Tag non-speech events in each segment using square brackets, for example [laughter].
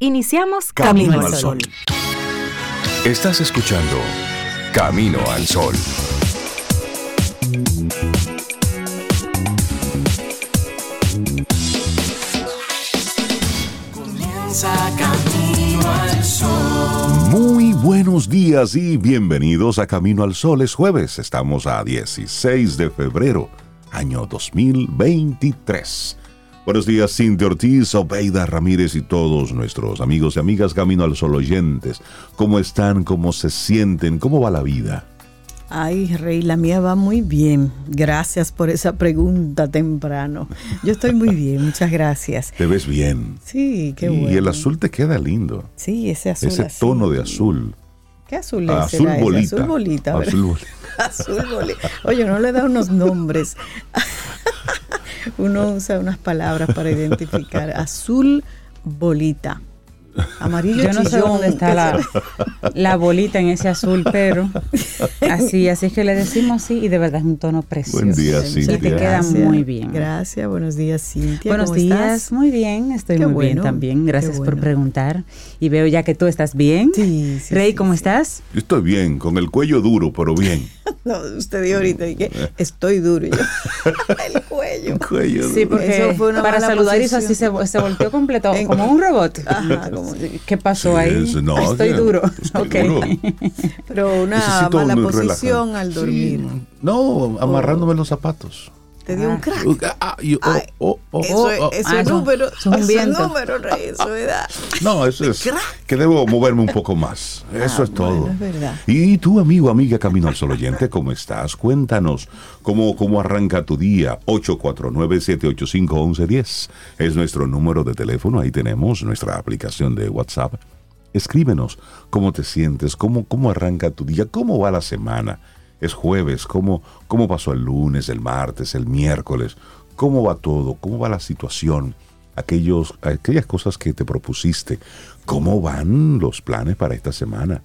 Iniciamos Camino, al Sol. Estás escuchando Camino al Sol. Comienza Camino al Sol. Muy buenos días y bienvenidos a Camino al Sol. Es jueves, estamos a 16 de febrero, año 2023. Buenos días, Cintia Ortiz, Obeida Ramírez y todos nuestros amigos y amigas Camino al Sol oyentes. ¿Cómo están? ¿Cómo se sienten? ¿Cómo va la vida? Ay, Rey, la mía va muy bien. Gracias por esa pregunta temprano. Yo estoy muy bien, muchas gracias. Te ves bien. Sí, qué y bueno. el azul te queda lindo. Sí, ese azul Ese tono de azul. ¿Qué azul es? azul será bolita. Azul bolita, ¿verdad? [laughs] Azul bolita. Azul bolita. Oye, no le da unos nombres. [laughs] Uno usa unas palabras para identificar. Azul bolita. Amarillo Yo no sé dónde está ¿qué la, bolita en ese azul, pero así, así es que le decimos así y de verdad es un tono precioso. Buen día, Y te Cintia. queda Gracias. muy bien. Gracias, buenos días, Cintia. Buenos ¿cómo días, estás? muy bien, estoy Qué muy bien también. Gracias por preguntar. Y veo ya que tú estás bien. Sí, sí, Rey, sí, ¿cómo sí. estás? Yo estoy bien, con el cuello duro, pero bien. [laughs] No, usted dijo ahorita y que estoy duro. y yo, [laughs] el cuello. El cuello Sí, duro. porque Eso fue una para saludar hizo así, se, se volteó completo, En- como un robot. Ajá, como- ¿Qué pasó Sí, ahí? es- no, [laughs] estoy duro. estoy [laughs] Ok. duro. Pero una Necesito mala un posición al Sí, dormir. no, amarrándome los zapatos. Te dio un crack. Ah, yo- oh, oh, oh, Eso es, eso Ah, es eso- número. eso es un Eso es viento. número, Rey. Eso es edad. No, eso es que debo moverme un poco más. Eso Ah, es todo. bueno, es verdad. Y tú, amigo, amiga, Camino al Sol oyente, ¿cómo estás? Cuéntanos cómo, cómo arranca tu día. 849-785-1110 es nuestro número de teléfono. Ahí tenemos nuestra aplicación de WhatsApp. Escríbenos cómo te sientes, cómo, cómo arranca tu día, cómo va la semana. Es jueves, cómo, cómo pasó el lunes, el martes, el miércoles, cómo va todo, cómo va la situación, aquellos, aquellas cosas que te propusiste, cómo van los planes para esta semana,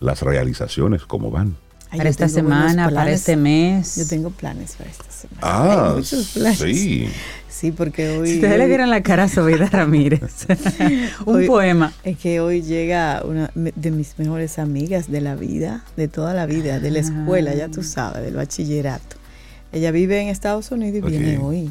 las realizaciones, cómo van. Ay, Para esta semana, para este mes. Yo tengo planes para esta semana. Ah, Hay muchos planes. sí. Sí, porque hoy. Si ustedes le hoy- vieran la cara a Sobeida Ramírez. [laughs] un Hoy- poema. Es que hoy llega una de mis mejores amigas de la vida, de toda la vida, de la escuela, ya tú sabes, del bachillerato. Ella vive en Estados Unidos y viene hoy.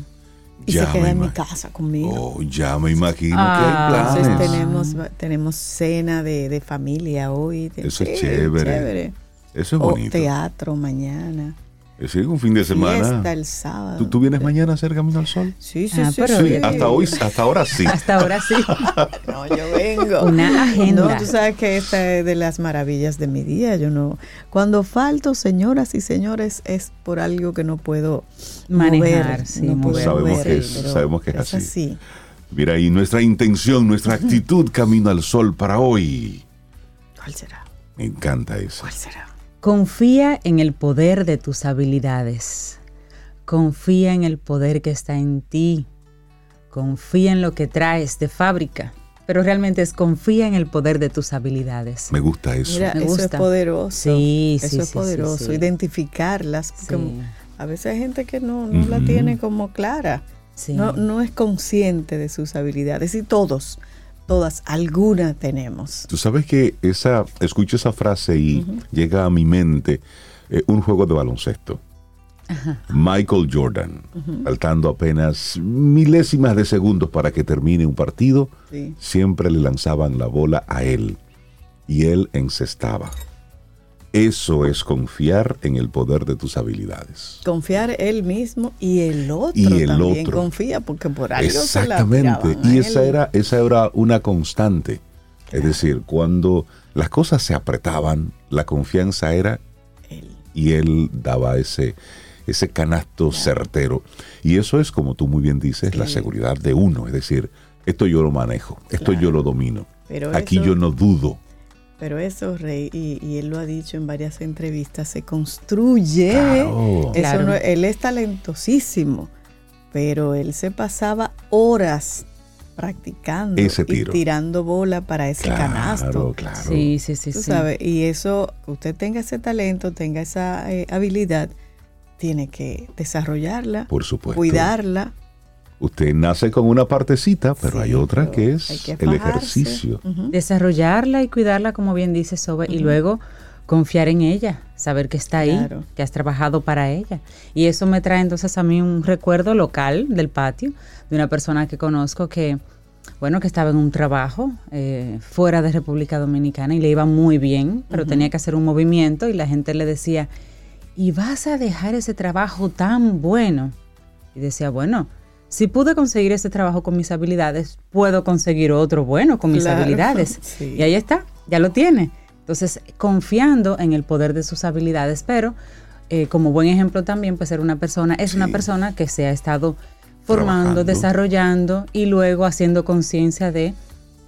Y Ya se queda en mi casa conmigo. Oh, ya me imagino Ah, que hay Entonces planes. tenemos, tenemos cena de, de familia hoy. Eso es Sí, chévere. Eso es O bonito. teatro mañana. Es decir, un fin de semana. Fiesta el sábado. ¿Tú, tú vienes mañana a hacer Camino al Sol? Sí, sí, Ah, sí. pero sí. Hasta hoy, hasta ahora sí. [laughs] Hasta ahora sí. [laughs] No, yo vengo. Una agenda. No, tú sabes que esta es de las maravillas de mi día. Yo no. Cuando falto, señoras y señores, es por algo que no puedo Manejar, mover, sí, no puedo mover. Sabemos mover, que es- pero sabemos que es así. así. Mira, y nuestra intención, nuestra actitud Camino al Sol para hoy. ¿Cuál será? Me encanta eso. ¿Cuál será? Confía en el poder de tus habilidades. Confía en el poder que está en ti. Confía en lo que traes de fábrica. Pero realmente es confía en el poder de tus habilidades. Me gusta eso. Mira, Me eso es poderoso. Sí, sí, Eso es sí, poderoso. sí. Identificarlas. Porque Sí. a veces hay gente que no, no la tiene como clara. Sí. No, no es consciente de sus habilidades. Y todos, todas, alguna tenemos. Tú sabes que esa, escucho esa frase y llega a mi mente eh, un juego de baloncesto. Michael Jordan, faltando apenas milésimas de segundos para que termine un partido, Sí. siempre le lanzaban la bola a él y él encestaba. Eso es confiar en el poder de tus habilidades. Confiar él mismo y el otro Y el también otro. confía porque por algo se la Exactamente. tiraban a Y esa él. era, esa era una constante. Es decir, cuando las cosas se apretaban, la confianza era Él. y él daba ese, ese canasto certero. Y eso es, como tú muy bien dices, la seguridad de uno. Es decir, esto yo lo manejo, esto Claro. yo lo domino. Pero Aquí eso- yo no dudo. Pero eso, Rey, y, y él lo ha dicho en varias entrevistas, se construye. Claro. Eso Claro. no- él es talentosísimo, pero él se pasaba horas practicando Ese y tirando bola para ese Claro, canasto. claro. Sí, sí, sí. Tú sí. sabes, y eso, que usted tenga ese talento, tenga esa eh, habilidad, tiene que desarrollarla, Por supuesto. cuidarla, Usted nace con una partecita, pero hay otra que es que el ejercicio. Desarrollarla y cuidarla, como bien dice Sobe, y luego confiar en ella, saber que está ahí, Claro. que has trabajado para ella. Y eso me trae entonces a mí un recuerdo local del patio de una persona que conozco que, bueno, que estaba en un trabajo eh, fuera de República Dominicana y le iba muy bien, pero tenía que hacer un movimiento y la gente le decía, ¿y vas a dejar ese trabajo tan bueno? Y decía, bueno, si pude conseguir ese trabajo con mis habilidades, puedo conseguir otro bueno con mis Claro, habilidades. [laughs] sí. Y ahí está, ya lo tiene. Entonces, confiando en el poder de sus habilidades, pero eh, como buen ejemplo también, pues ser una persona, es una persona que se ha estado formando, Trabajando. desarrollando y luego haciendo conciencia de,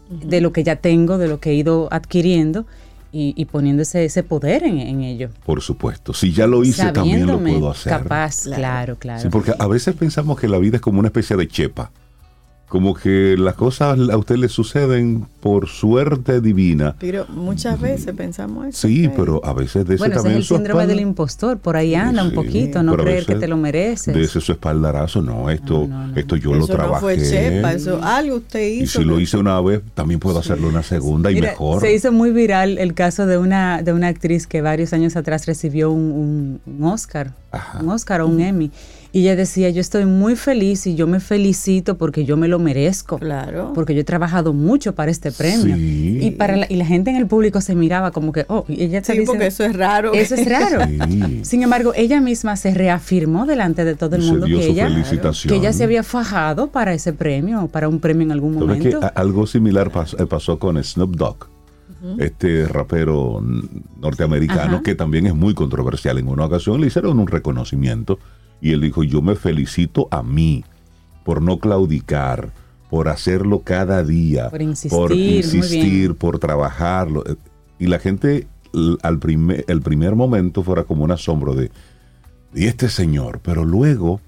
de lo que ya tengo, de lo que he ido adquiriendo y, y poniendo ese, ese poder en, en ello. Por supuesto. Si ya lo hice, también lo puedo hacer. Capaz, claro, claro. Sí, porque a veces pensamos que la vida es como una especie de chepa. Como que las cosas a usted le suceden por suerte divina. Pero muchas veces pensamos eso. Sí, pero a veces de ese bueno, ese es también el su síndrome espalda- del impostor, por ahí anda un Sí, poquito, no pero a creer que te lo mereces. De ese su espaldarazo, no, esto, No, no, no. esto yo lo eso no trabajé. fue chepa, eso algo usted y hizo. si lo que- hice una vez, también puedo hacerlo una segunda y Mira, mejor. Se hizo muy viral el caso de una, de una actriz que varios años atrás recibió un, un- un Oscar, Ajá. un Oscar o un Emmy. Y ella decía, yo estoy muy feliz y yo me felicito porque yo me lo merezco. Claro. Porque yo he trabajado mucho para este premio. Sí. Y, para la, y la gente en el público se miraba como que, oh, y ella está Sí, diciendo, porque eso es raro. Eso es raro. [laughs] Sí. Sin embargo, ella misma se reafirmó delante de todo el se mundo dio que su ella, que ella se había fajado para ese premio, para un premio en algún ¿Sabes que momento. a- algo similar eh, pasó con Snoop Dogg, este rapero norteamericano Ajá. que también es muy controversial. En una ocasión le hicieron un reconocimiento y él dijo, yo me felicito a mí por no claudicar, por hacerlo cada día, Por insistir, por, insistir, por trabajarlo. Eh, Y la gente al primer, el primer momento fuera como un asombro de, y este señor, pero luego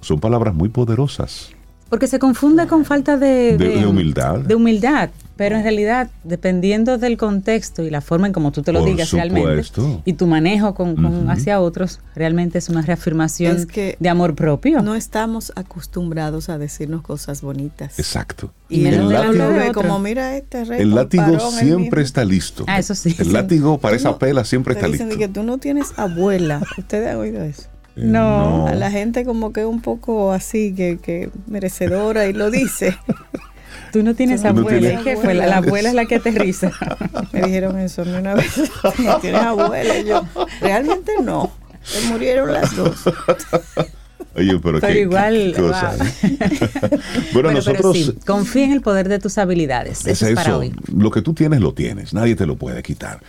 son palabras muy poderosas. Porque se confunde con falta de, De- de humildad. De humildad. Pero en realidad, dependiendo del contexto y la forma en como tú te lo Por digas realmente, y tu manejo con, con hacia otros, realmente es una reafirmación Es que de amor propio. No estamos acostumbrados a decirnos cosas bonitas. Exacto. Y Y el de látigo de como mira este rey. El látigo siempre está listo. Ah, eso sí. El látigo para esa No, pela siempre está dicen listo. que tú no tienes abuela. [laughs] ¿Ustedes han oído eso? Eh, No. A la gente como que un poco así, que, que merecedora y lo dice. [laughs] Tú no tienes Tú no abuela, tienes ¿y qué fue? La, la abuela es la que aterriza. [laughs] Me dijeron eso mí una vez. No [laughs] tienes abuela. Y yo, realmente no. Se murieron las dos. [laughs] Oye, pero, Pero qué, igual, qué cosa, wow. ¿eh? bueno, Bueno, nosotros... sí, confía en el poder de tus habilidades. Es Eso es para eso. hoy. Lo que tú tienes, lo tienes. Nadie te lo puede quitar.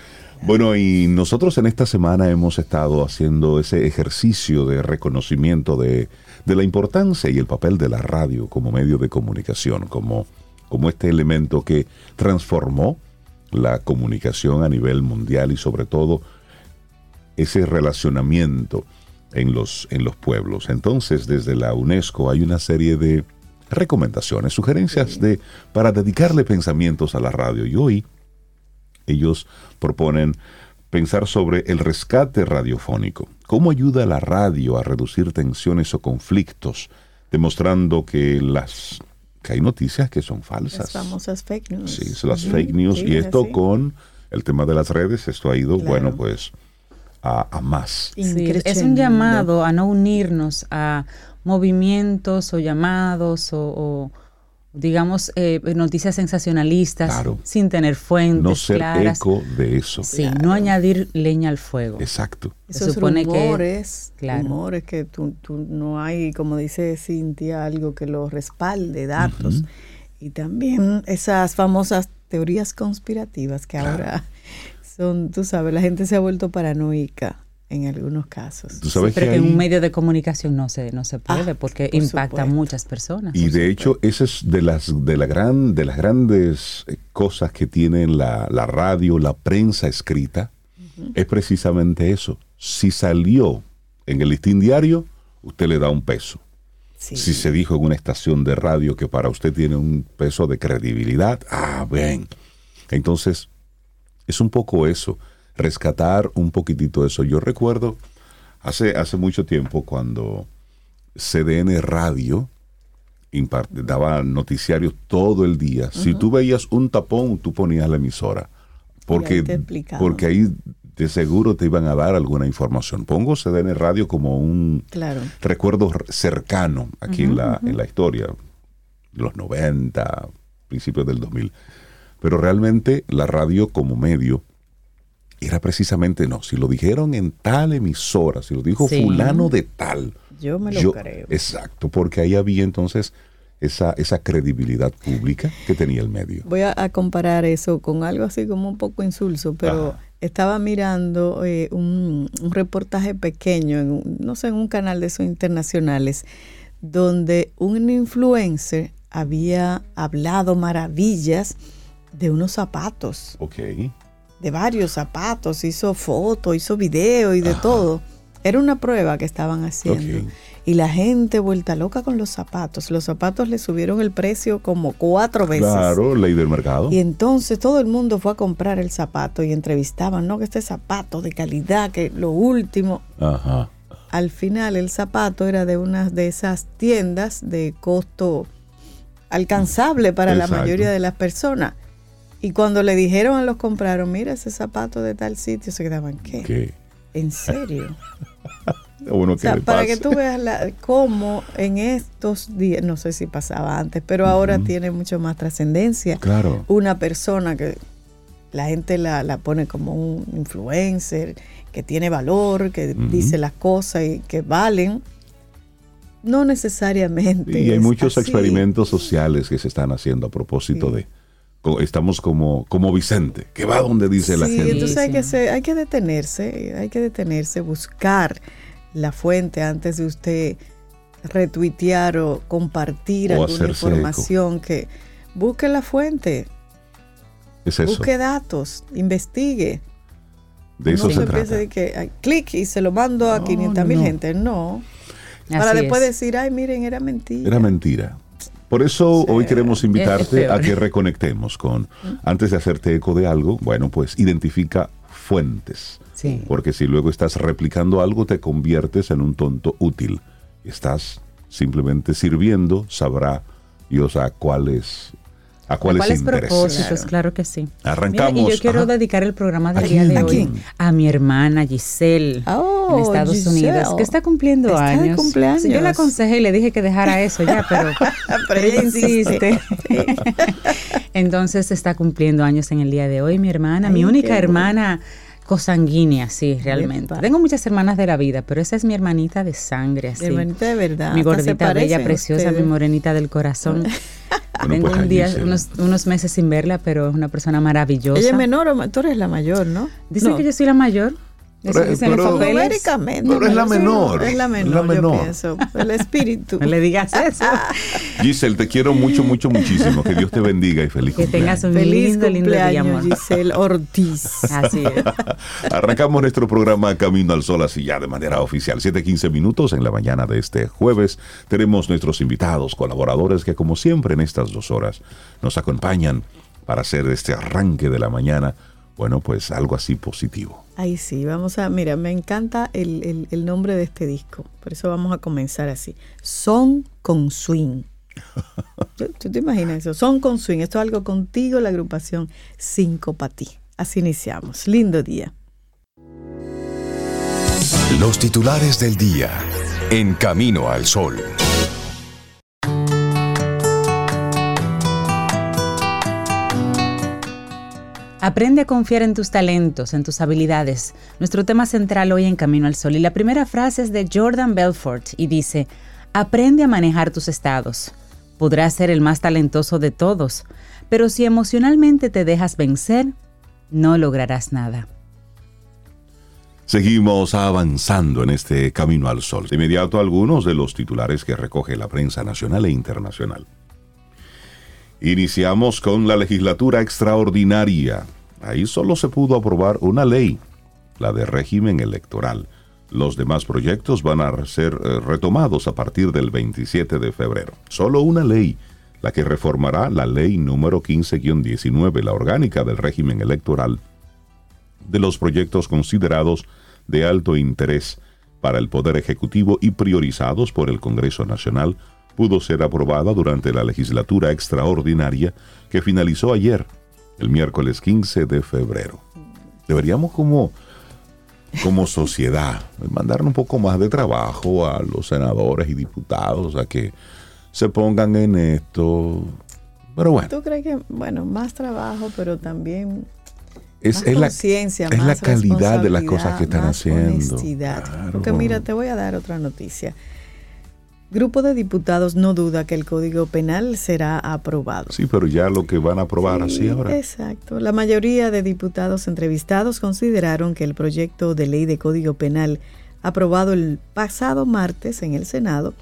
Bueno, y nosotros en esta semana hemos estado haciendo ese ejercicio de reconocimiento de, de la importancia y el papel de la radio como medio de comunicación, como, como este elemento que transformó la comunicación a nivel mundial y sobre todo ese relacionamiento en los, en los pueblos. Entonces, desde la UNESCO hay una serie de recomendaciones, sugerencias de, para dedicarle pensamientos a la radio. Y hoy ellos proponen pensar sobre el rescate radiofónico. ¿Cómo ayuda la radio a reducir tensiones o conflictos? Demostrando que las que hay noticias que son falsas. Las famosas fake news. Sí, son las fake news. sí, y es esto con el tema de las redes, esto ha ido, Claro. bueno, pues a, a más. Sí, es un llamado a no unirnos a movimientos o llamados o, o, digamos, eh, noticias sensacionalistas Claro. sin tener fuentes No ser claras. eco de eso. Sí, no añadir leña al fuego. Exacto. Se Esos que- rumores, claro. rumores que tú, tú no hay, como dice Cintia, algo que lo respalde, datos. Y también esas famosas teorías conspirativas que ahora son, tú sabes, la gente se ha vuelto paranoica en algunos casos. Tú sabes Pero que que en un medio de comunicación no se, no se puede Ah, porque por impacta a muchas personas. Y de hecho, esa es de las, de la gran, de las grandes eh, cosas que tiene la, la radio, la prensa escrita, es precisamente eso. Si salió en el listín diario, usted le da un peso. Sí. Si se dijo en una estación de radio que para usted tiene un peso de credibilidad, ah, ven. Entonces, es un poco eso, rescatar un poquitito eso. Yo recuerdo hace, hace mucho tiempo cuando CDN Radio daba noticiarios todo el día. Si tú veías un tapón, tú ponías la emisora. Porque, porque ahí de seguro te iban a dar alguna información. Pongo CDN Radio como un Claro. recuerdo cercano aquí en, la, en la historia, los 90, principios del 2000. Pero realmente la radio como medio era precisamente no. Si lo dijeron en tal emisora, si lo dijo Sí. fulano de tal. Yo me lo creo. Exacto, porque ahí había entonces esa, esa credibilidad pública que tenía el medio. Voy a, a comparar eso con algo así como un poco insulso, pero Ajá. estaba mirando eh, un, un reportaje pequeño, en no sé, en un canal de esos internacionales, donde un influencer había hablado maravillas de unos zapatos, Ok. De varios zapatos, hizo fotos, hizo video y de todo. Era una prueba que estaban haciendo. Y la gente vuelta loca con los zapatos. Los zapatos le subieron el precio como cuatro veces. Claro, ley del mercado. Y entonces todo el mundo fue a comprar el zapato y entrevistaban, no, que este zapato de calidad, que lo último. Ajá. Al final el zapato era de una de esas tiendas de costo alcanzable para la mayoría de las personas. Y cuando le dijeron a los compraron, mira ese zapato de tal sitio, se quedaban, ¿qué? Que ¿En serio? [laughs] uno O sea, para que tú veas la, cómo en estos días, no sé si pasaba antes, pero ahora tiene mucho más trascendencia. Claro. Una persona que la gente la, la pone como un influencer, que tiene valor, que dice las cosas y que valen, no necesariamente. Y hay muchos así. experimentos sociales que se están haciendo a propósito Sí. de. Estamos como, como Vicente, que va donde dice la Sí, gente. entonces hay Sí, que, ser- hay que detenerse, hay que detenerse, buscar la fuente antes de usted retuitear o compartir O alguna información que busque la fuente, Es eso. busque datos, investigue. de eso no se trata. piense de que ay, clic y se lo mando a No, 500 mil no. gente, no. Así Para después es. decir, ay, miren, era mentira. Era mentira. Por eso Sí. hoy queremos Es invitarte a que reconectemos con, [laughs] antes de hacerte eco de algo, bueno, pues identifica fuentes. Sí. Porque si luego estás replicando algo, te conviertes en un tonto útil. Estás simplemente sirviendo, sabrá Dios a cuáles, a cuáles, ¿Cuáles intereses. propósitos? Claro que sí. Arrancamos. Mira, y yo quiero ajá. dedicar el programa del ¿A día de? ¿A hoy quién? a mi hermana Giselle Oh, en Estados Giselle. Unidos, que está cumpliendo Está de años. cumpleaños. Sí, yo le aconsejé y le dije que dejara eso ya, pero, [laughs] Pero ella insiste. [laughs] Entonces está cumpliendo años en el día de hoy mi hermana, Ay, mi única bueno. Cosanguínea, sí, realmente. Epa. Tengo muchas hermanas de la vida, pero esa es mi hermanita de sangre, así. Hermanita de verdad. Mi gordita, bella, preciosa, mi morenita del corazón. Bueno, Tengo pues, un día, unos, unos meses sin verla, pero es una persona maravillosa. Ella es menor o tú eres la mayor, ¿no? Dicen No. que yo soy la mayor. Eso Pero- es la menor, Es la menor, la yo pienso. El espíritu. [laughs] No le digas eso. [laughs] Giselle, te quiero mucho, mucho, muchísimo. Que Dios te bendiga y feliz que cumpleaños. tengas un Feliz lindo, lindo día, cumpleaños. Giselle Ortiz. Así es. [laughs] Arrancamos nuestro programa Camino al Sol así ya de manera oficial. 7:15 minutos en la mañana de este jueves. Tenemos nuestros invitados, colaboradores que como siempre en estas dos horas nos acompañan para hacer este arranque de la mañana, bueno, pues algo así positivo. Ahí sí, vamos a, mira, me encanta el, el- el nombre de este disco, por eso vamos a comenzar así. Son con swing. [laughs] ¿Tú, tú te imaginas eso? Son con swing. Esto es algo contigo, la agrupación Cinco para ti. Así iniciamos. Lindo día. Los titulares del día. En Camino al Sol. Aprende a confiar en tus talentos, en tus habilidades. Nuestro tema central hoy en Camino al Sol. Y la primera frase es de Jordan Belfort y dice, aprende a manejar tus estados. Podrás ser el más talentoso de todos, pero si emocionalmente te dejas vencer, no lograrás nada. Seguimos avanzando en este Camino al Sol. De inmediato algunos de los titulares que recoge la prensa nacional e internacional. Iniciamos con la legislatura extraordinaria. Ahí solo se pudo aprobar una ley, la de régimen electoral. Los demás proyectos van a ser eh, retomados a partir del 27 de febrero. Solo una ley, la que reformará la ley número 15-19, la orgánica del régimen electoral, de los proyectos considerados de alto interés para el Poder Ejecutivo y priorizados por el Congreso Nacional pudo ser aprobada durante la legislatura extraordinaria que finalizó ayer, el miércoles 15 de febrero. Deberíamos como, como sociedad mandar un poco más de trabajo a los senadores y diputados a que se pongan en esto. Pero bueno. ¿Tú crees que, bueno, más trabajo, pero también es, más es la, es la calidad de las cosas que están haciendo. Claro. Porque mira, te voy a dar otra noticia. Grupo de diputados no duda que el Código Penal será aprobado. Sí, pero ya lo que van a aprobar así Sí, ahora. Exacto. La mayoría de diputados entrevistados consideraron que el proyecto de ley de Código Penal aprobado el pasado martes en el Senado,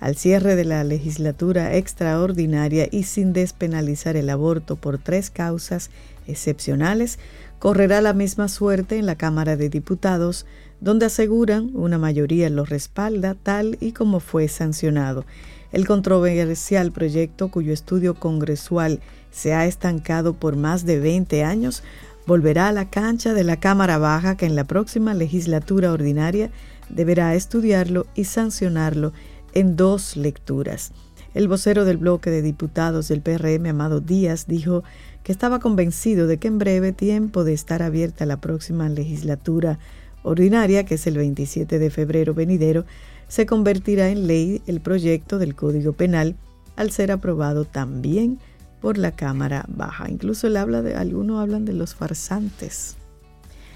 al cierre de la legislatura extraordinaria y sin despenalizar el aborto por tres causas excepcionales, correrá la misma suerte en la Cámara de Diputados, donde aseguran una mayoría lo respalda tal y como fue sancionado. El controversial proyecto, cuyo estudio congresual se ha estancado por más de 20 años, volverá a la cancha de la Cámara Baja que en la próxima legislatura ordinaria deberá estudiarlo y sancionarlo en dos lecturas. El vocero del bloque de diputados del PRM, Amado Díaz, dijo que estaba convencido de que en breve tiempo de estar abierta la próxima legislatura ordinaria, que es el 27 de febrero venidero, se convertirá en ley el proyecto del Código Penal al ser aprobado también por la Cámara Baja. Incluso él habla de, algunos hablan de los farsantes.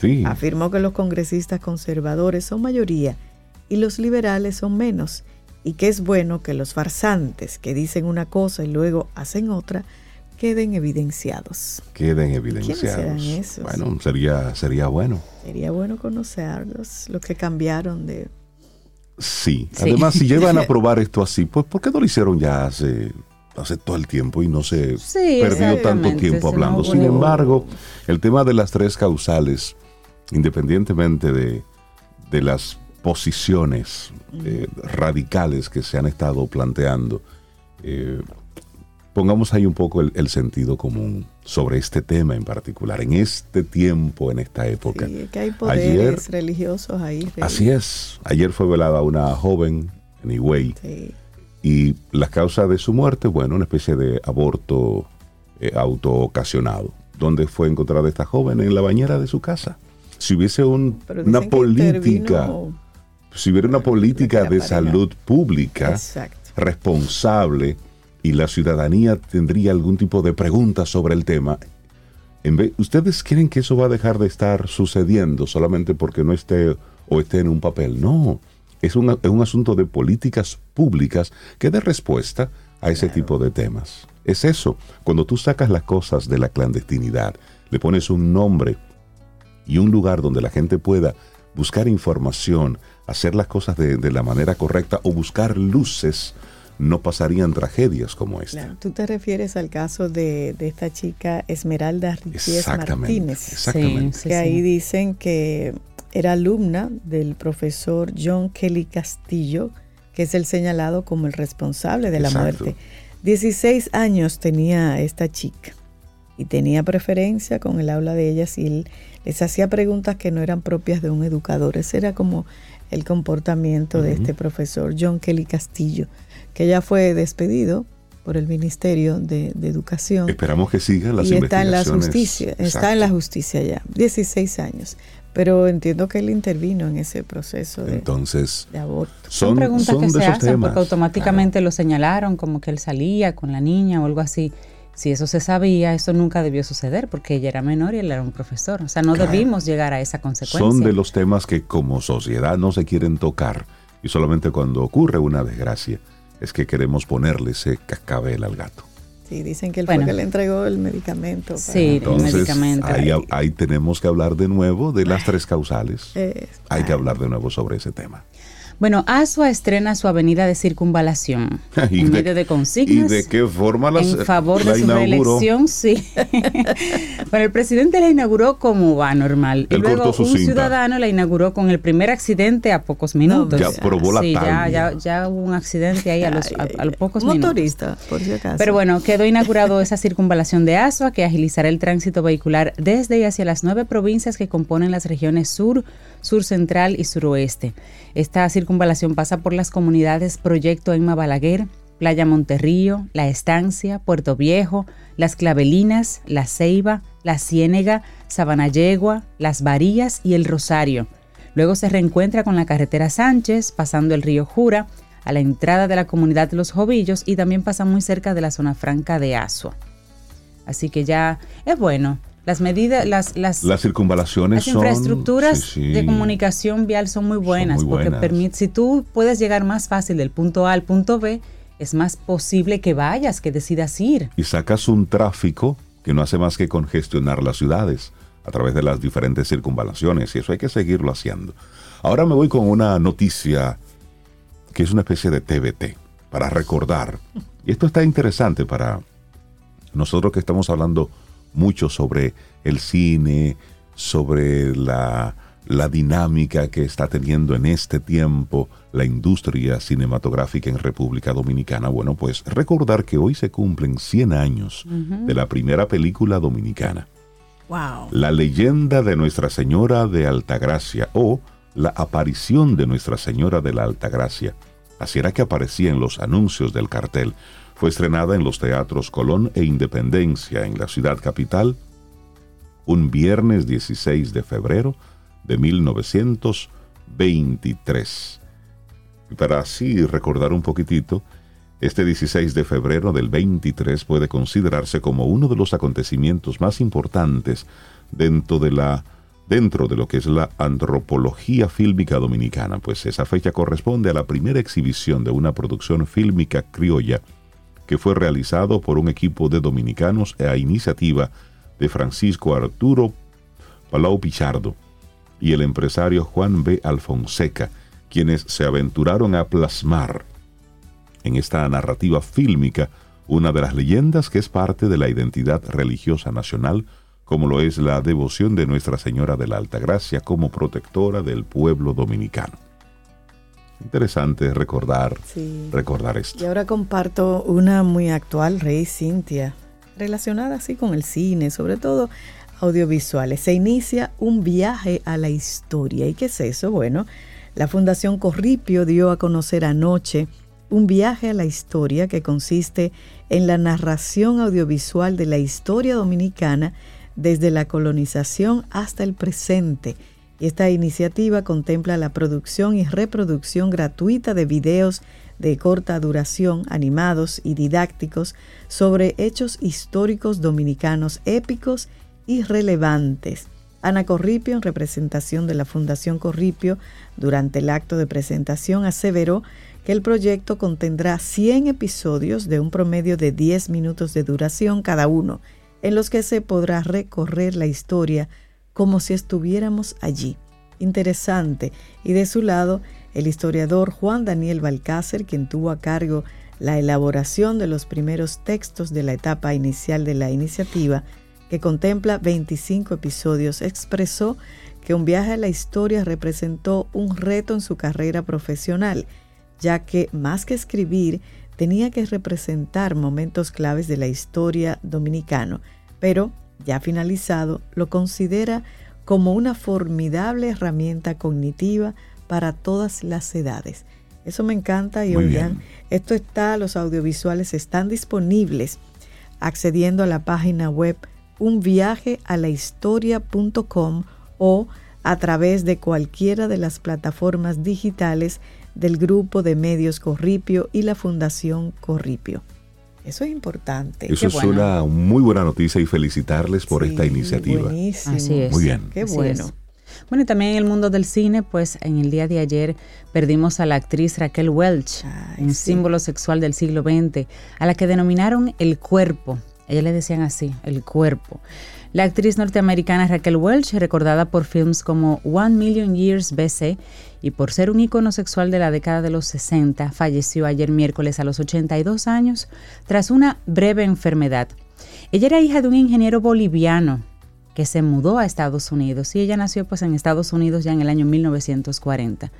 Sí. Afirmó que los congresistas conservadores son mayoría y los liberales son menos, y que es bueno que los farsantes que dicen una cosa y luego hacen otra queden evidenciados. Queden evidenciados. esos? Bueno, sería, sería bueno. Sería bueno conocerlos, los que cambiaron de... Sí. Sí. Además, si [laughs] llegan a aprobar esto así, pues ¿por qué no lo hicieron ya hace, hace todo el tiempo y no se Sí, perdió tanto tiempo no hablando? Sin embargo, el tema de las tres causales, independientemente de, de las posiciones eh, radicales que se han estado planteando, eh, pongamos ahí un poco el, el sentido común sobre este tema en particular, en este tiempo, en esta época. Sí, que hay poderes Ayer- religiosos ahí. Así es. Ayer fue velada una joven en Higüey Sí. y la causa de su muerte, bueno, una especie de aborto eh, autoocasionado. ¿Dónde fue encontrada esta joven? En la bañera de su casa. Si hubiese un- una política, si hubiera una política de salud pública Exacto. responsable y la ciudadanía tendría algún tipo de pregunta sobre el tema, en vez, ¿ustedes creen que eso va a dejar de estar sucediendo solamente porque no esté o esté en un papel? No, es un, es un asunto de políticas públicas que dé respuesta a ese tipo de temas. Es eso, cuando tú sacas las cosas de la clandestinidad, le pones un nombre y un lugar donde la gente pueda buscar información, hacer las cosas de, de la manera correcta o buscar luces, no pasarían tragedias como esta. Claro, Tú te refieres al caso de, de esta chica Esmeralda Exactamente. Martínez. Exactamente. Sí, sí, que ahí sí. dicen que era alumna del profesor John Kelly Castillo, que es el señalado como el responsable de la Exacto. muerte. 16 años tenía esta chica y tenía preferencia con el habla de ellas y él les hacía preguntas que no eran propias de un educador. Ese era como el comportamiento de este profesor John Kelly Castillo, que ya fue despedido por el Ministerio de, de Educación Esperamos que sigan las y está en la justicia, está Exacto. en la justicia ya, 16 años. Pero entiendo que él intervino en ese proceso de, Entonces, de aborto. Son, son, preguntas son que de se hacen temas. porque automáticamente lo señalaron como que él salía con la niña o algo así. Si eso se sabía, eso nunca debió suceder porque ella era menor y él era un profesor. O sea, no Claro. debimos llegar a esa consecuencia. Son de los temas que como sociedad no se quieren tocar y solamente cuando ocurre una desgracia es que queremos ponerle ese cascabel al gato. Sí, dicen que él Bueno. fue que le entregó el medicamento. para- Sí, el Entonces, medicamento. ahí, ahí tenemos que hablar de nuevo de las tres causales. Eh, Hay que hablar de nuevo sobre ese tema. Bueno, Asua estrena su avenida de circunvalación [laughs] ¿Y en de- medio de ¿Y consignas. de qué forma las, en favor la de su inauguró? reelección, sí. [laughs] bueno, el presidente la inauguró como va normal. y Él luego cortó su un cinta. ciudadano la inauguró con el primer accidente a pocos minutos. Ya probó la sí, ya, ya, ya hubo un accidente ahí a los, a, a los pocos un minutos. motorista, por si acaso. Pero bueno, quedó inaugurado esa circunvalación de Asua que agilizará el tránsito vehicular desde y hacia las nueve provincias que componen las regiones sur, sur central y suroeste. Esta circunvalación pasa por las comunidades Proyecto Emma Balaguer, Playa Monterrío, La Estancia, Puerto Viejo, Las Clavelinas, La Ceiba, La Ciénega, Sabanayegua, Las Varillas y El Rosario. Luego se reencuentra con la carretera Sánchez, pasando el río Jura, a la entrada de la comunidad de los Jovillos y también pasa muy cerca de la zona franca de Asua. Así que ya es bueno. Las medidas, las, las, Las circunvalaciones las son... infraestructuras sí, sí. de comunicación vial son muy buenas muy porque permite, si tú puedes llegar más fácil del punto A al punto B, es más posible que vayas, que decidas ir. y sacas un tráfico que no hace más que congestionar las ciudades a través de las diferentes circunvalaciones y eso hay que seguirlo haciendo. Ahora me voy con una noticia que es una especie de TBT para recordar. Y esto está interesante para nosotros que estamos hablando mucho sobre el cine, sobre la, la dinámica que está teniendo en este tiempo la industria cinematográfica en República Dominicana. Bueno, pues recordar que hoy se cumplen 100 años de la primera película dominicana. Wow. La leyenda de Nuestra Señora de Altagracia o la aparición de Nuestra Señora de la Altagracia. Así era que aparecía en los anuncios del cartel. Fue estrenada en los teatros Colón e Independencia en la ciudad capital un viernes 16 de febrero de 1923. Y para así recordar un poquitito, este 16 de febrero del 23 puede considerarse como uno de los acontecimientos más importantes dentro de la dentro de lo que es la antropología fílmica dominicana, pues esa fecha corresponde a la primera exhibición de una producción fílmica criolla que fue realizado por un equipo de dominicanos a iniciativa de Francisco Arturo Palau Pichardo y el empresario Juan B. Alfonseca, quienes se aventuraron a plasmar en esta narrativa fílmica una de las leyendas que es parte de la identidad religiosa nacional, como lo es la devoción de Nuestra Señora de la Altagracia como protectora del pueblo dominicano. Interesante recordar, Sí. recordar esto. Y ahora comparto una muy actual, Rey Cintia, relacionada así con el cine, sobre todo audiovisuales. Se inicia un viaje a la historia. ¿Y qué es eso? Bueno, la Fundación Corripio dio a conocer anoche un viaje a la historia que consiste en la narración audiovisual de la historia dominicana desde la colonización hasta el presente. Esta iniciativa contempla la producción y reproducción gratuita de videos de corta duración, animados y didácticos sobre hechos históricos dominicanos épicos y relevantes. Ana Corripio, en representación de la Fundación Corripio, durante el acto de presentación aseveró que el proyecto contendrá 100 episodios de un promedio de 10 minutos de duración cada uno, en los que se podrá recorrer la historia como si estuviéramos allí. Interesante. Y de su lado, el historiador Juan Daniel Balcácer, quien tuvo a cargo la elaboración de los primeros textos de la etapa inicial de la iniciativa, que contempla 25 episodios, expresó que un viaje a la historia representó un reto en su carrera profesional, ya que más que escribir, tenía que representar momentos claves de la historia dominicana, pero ya finalizado, lo considera como una formidable herramienta cognitiva para todas las edades. Eso me encanta y oigan, esto está, los audiovisuales están disponibles accediendo a la página web unviajealahistoria.com o a través de cualquiera de las plataformas digitales del grupo de medios Corripio y la Fundación Corripio. Eso es importante. Eso Qué es bueno. una muy buena noticia y felicitarles por Sí, esta iniciativa. Buenísimo. Así es. Muy bien. Qué Así bueno. es. Bueno, y también en el mundo del cine, pues en el día de ayer perdimos a la actriz Raquel Welch, Ay, un sí. símbolo sexual del siglo XX, a la que denominaron el cuerpo. Ella le decían así, el cuerpo. La actriz norteamericana Raquel Welch, recordada por films como One Million Years BC y por ser un ícono sexual de la década de los 60, falleció ayer miércoles a los 82 años tras una breve enfermedad. Ella era hija de un ingeniero boliviano que se mudó a Estados Unidos y ella nació pues en Estados Unidos ya en el año 1940.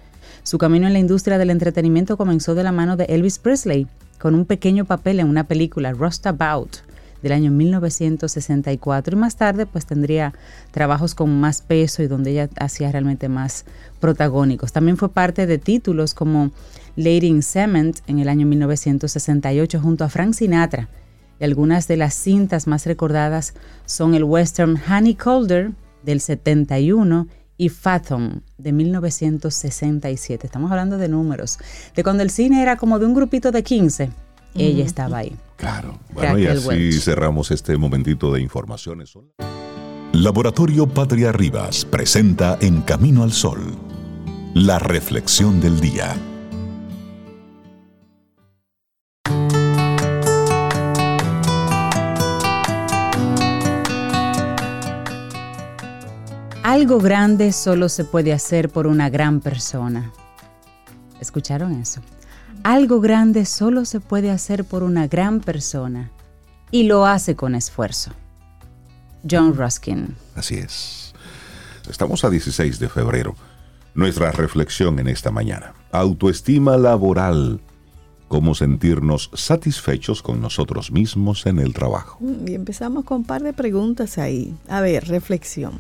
Su camino en la industria del entretenimiento comenzó de la mano de Elvis Presley con un pequeño papel en una película Rust About del año 1964 y más tarde pues tendría trabajos con más peso y donde ella hacía realmente más protagónicos. También fue parte de títulos como Lady in Cement en el año 1968 junto a Frank Sinatra. Y algunas de las cintas más recordadas son el western Honey Calder del 71 y Fathom de 1967. Estamos hablando de números. De cuando el cine era como de un grupito de 15, ella estaba ahí. Claro. Bueno, y así cerramos este momentito de informaciones. Laboratorio Patria Rivas presenta En Camino al Sol, la reflexión del día. Algo grande solo se puede hacer por una gran persona. ¿Escucharon eso? Algo grande solo se puede hacer por una gran persona y lo hace con esfuerzo. John Ruskin. Así es. Estamos a 16 de febrero. Nuestra reflexión en esta mañana. Autoestima laboral. Cómo sentirnos satisfechos con nosotros mismos en el trabajo. Y empezamos con un par de preguntas ahí. A ver, reflexión.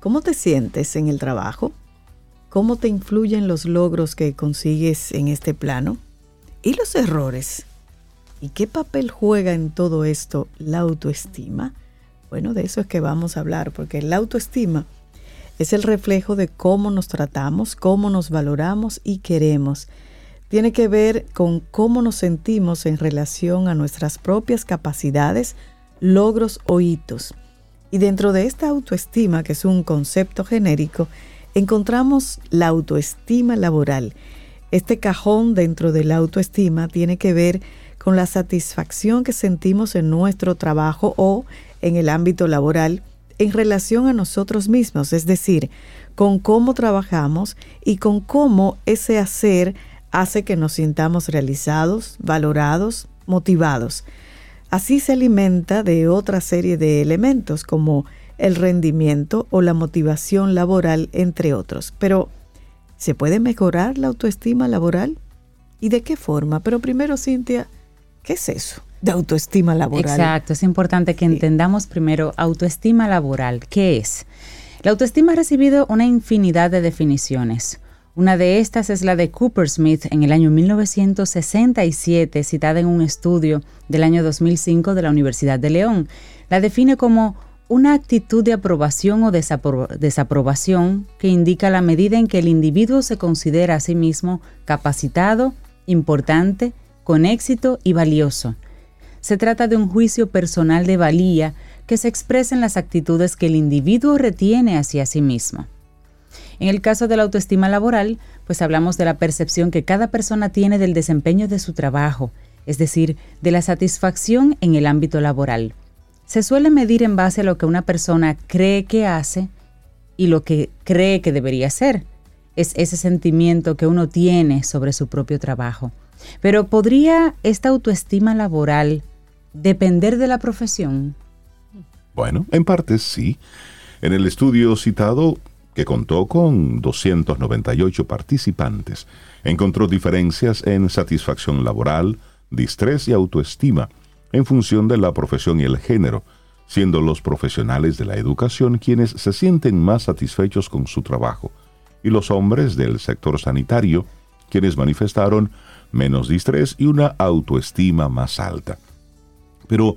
¿Cómo te sientes en el trabajo? ¿Cómo te influyen los logros que consigues en este plano? ¿Y los errores? ¿Y qué papel juega en todo esto la autoestima? Bueno, de eso es que vamos a hablar, porque la autoestima es el reflejo de cómo nos tratamos, cómo nos valoramos y queremos. Tiene que ver con cómo nos sentimos en relación a nuestras propias capacidades, logros o hitos. Y dentro de esta autoestima, que es un concepto genérico, encontramos la autoestima laboral. Este cajón dentro de la autoestima tiene que ver con la satisfacción que sentimos en nuestro trabajo o en el ámbito laboral en relación a nosotros mismos, es decir, con cómo trabajamos y con cómo ese hacer hace que nos sintamos realizados, valorados, motivados. Así se alimenta de otra serie de elementos como el rendimiento o la motivación laboral, entre otros. Pero, ¿se puede mejorar la autoestima laboral? ¿Y de qué forma? Pero primero, Cintia, ¿qué es eso de autoestima laboral? Exacto, es importante que entendamos primero autoestima laboral. ¿Qué es? La autoestima ha recibido una infinidad de definiciones. Una de estas es la de Cooper Smith en el año 1967, citada en un estudio del año 2005 de la Universidad de León. La define como una actitud de aprobación o desaprobación que indica la medida en que el individuo se considera a sí mismo capacitado, importante, con éxito y valioso. Se trata de un juicio personal de valía que se expresa en las actitudes que el individuo retiene hacia sí mismo. En el caso de la autoestima laboral, pues hablamos de la percepción que cada persona tiene del desempeño de su trabajo, es decir, de la satisfacción en el ámbito laboral. Se suele medir en base a lo que una persona cree que hace y lo que cree que debería hacer. Es ese sentimiento que uno tiene sobre su propio trabajo. Pero ¿podría esta autoestima laboral depender de la profesión? Bueno, en parte sí. En el estudio citado que contó con 298 participantes, encontró diferencias en satisfacción laboral, distrés y autoestima en función de la profesión y el género, siendo los profesionales de la educación quienes se sienten más satisfechos con su trabajo, y los hombres del sector sanitario quienes manifestaron menos distrés y una autoestima más alta. Pero,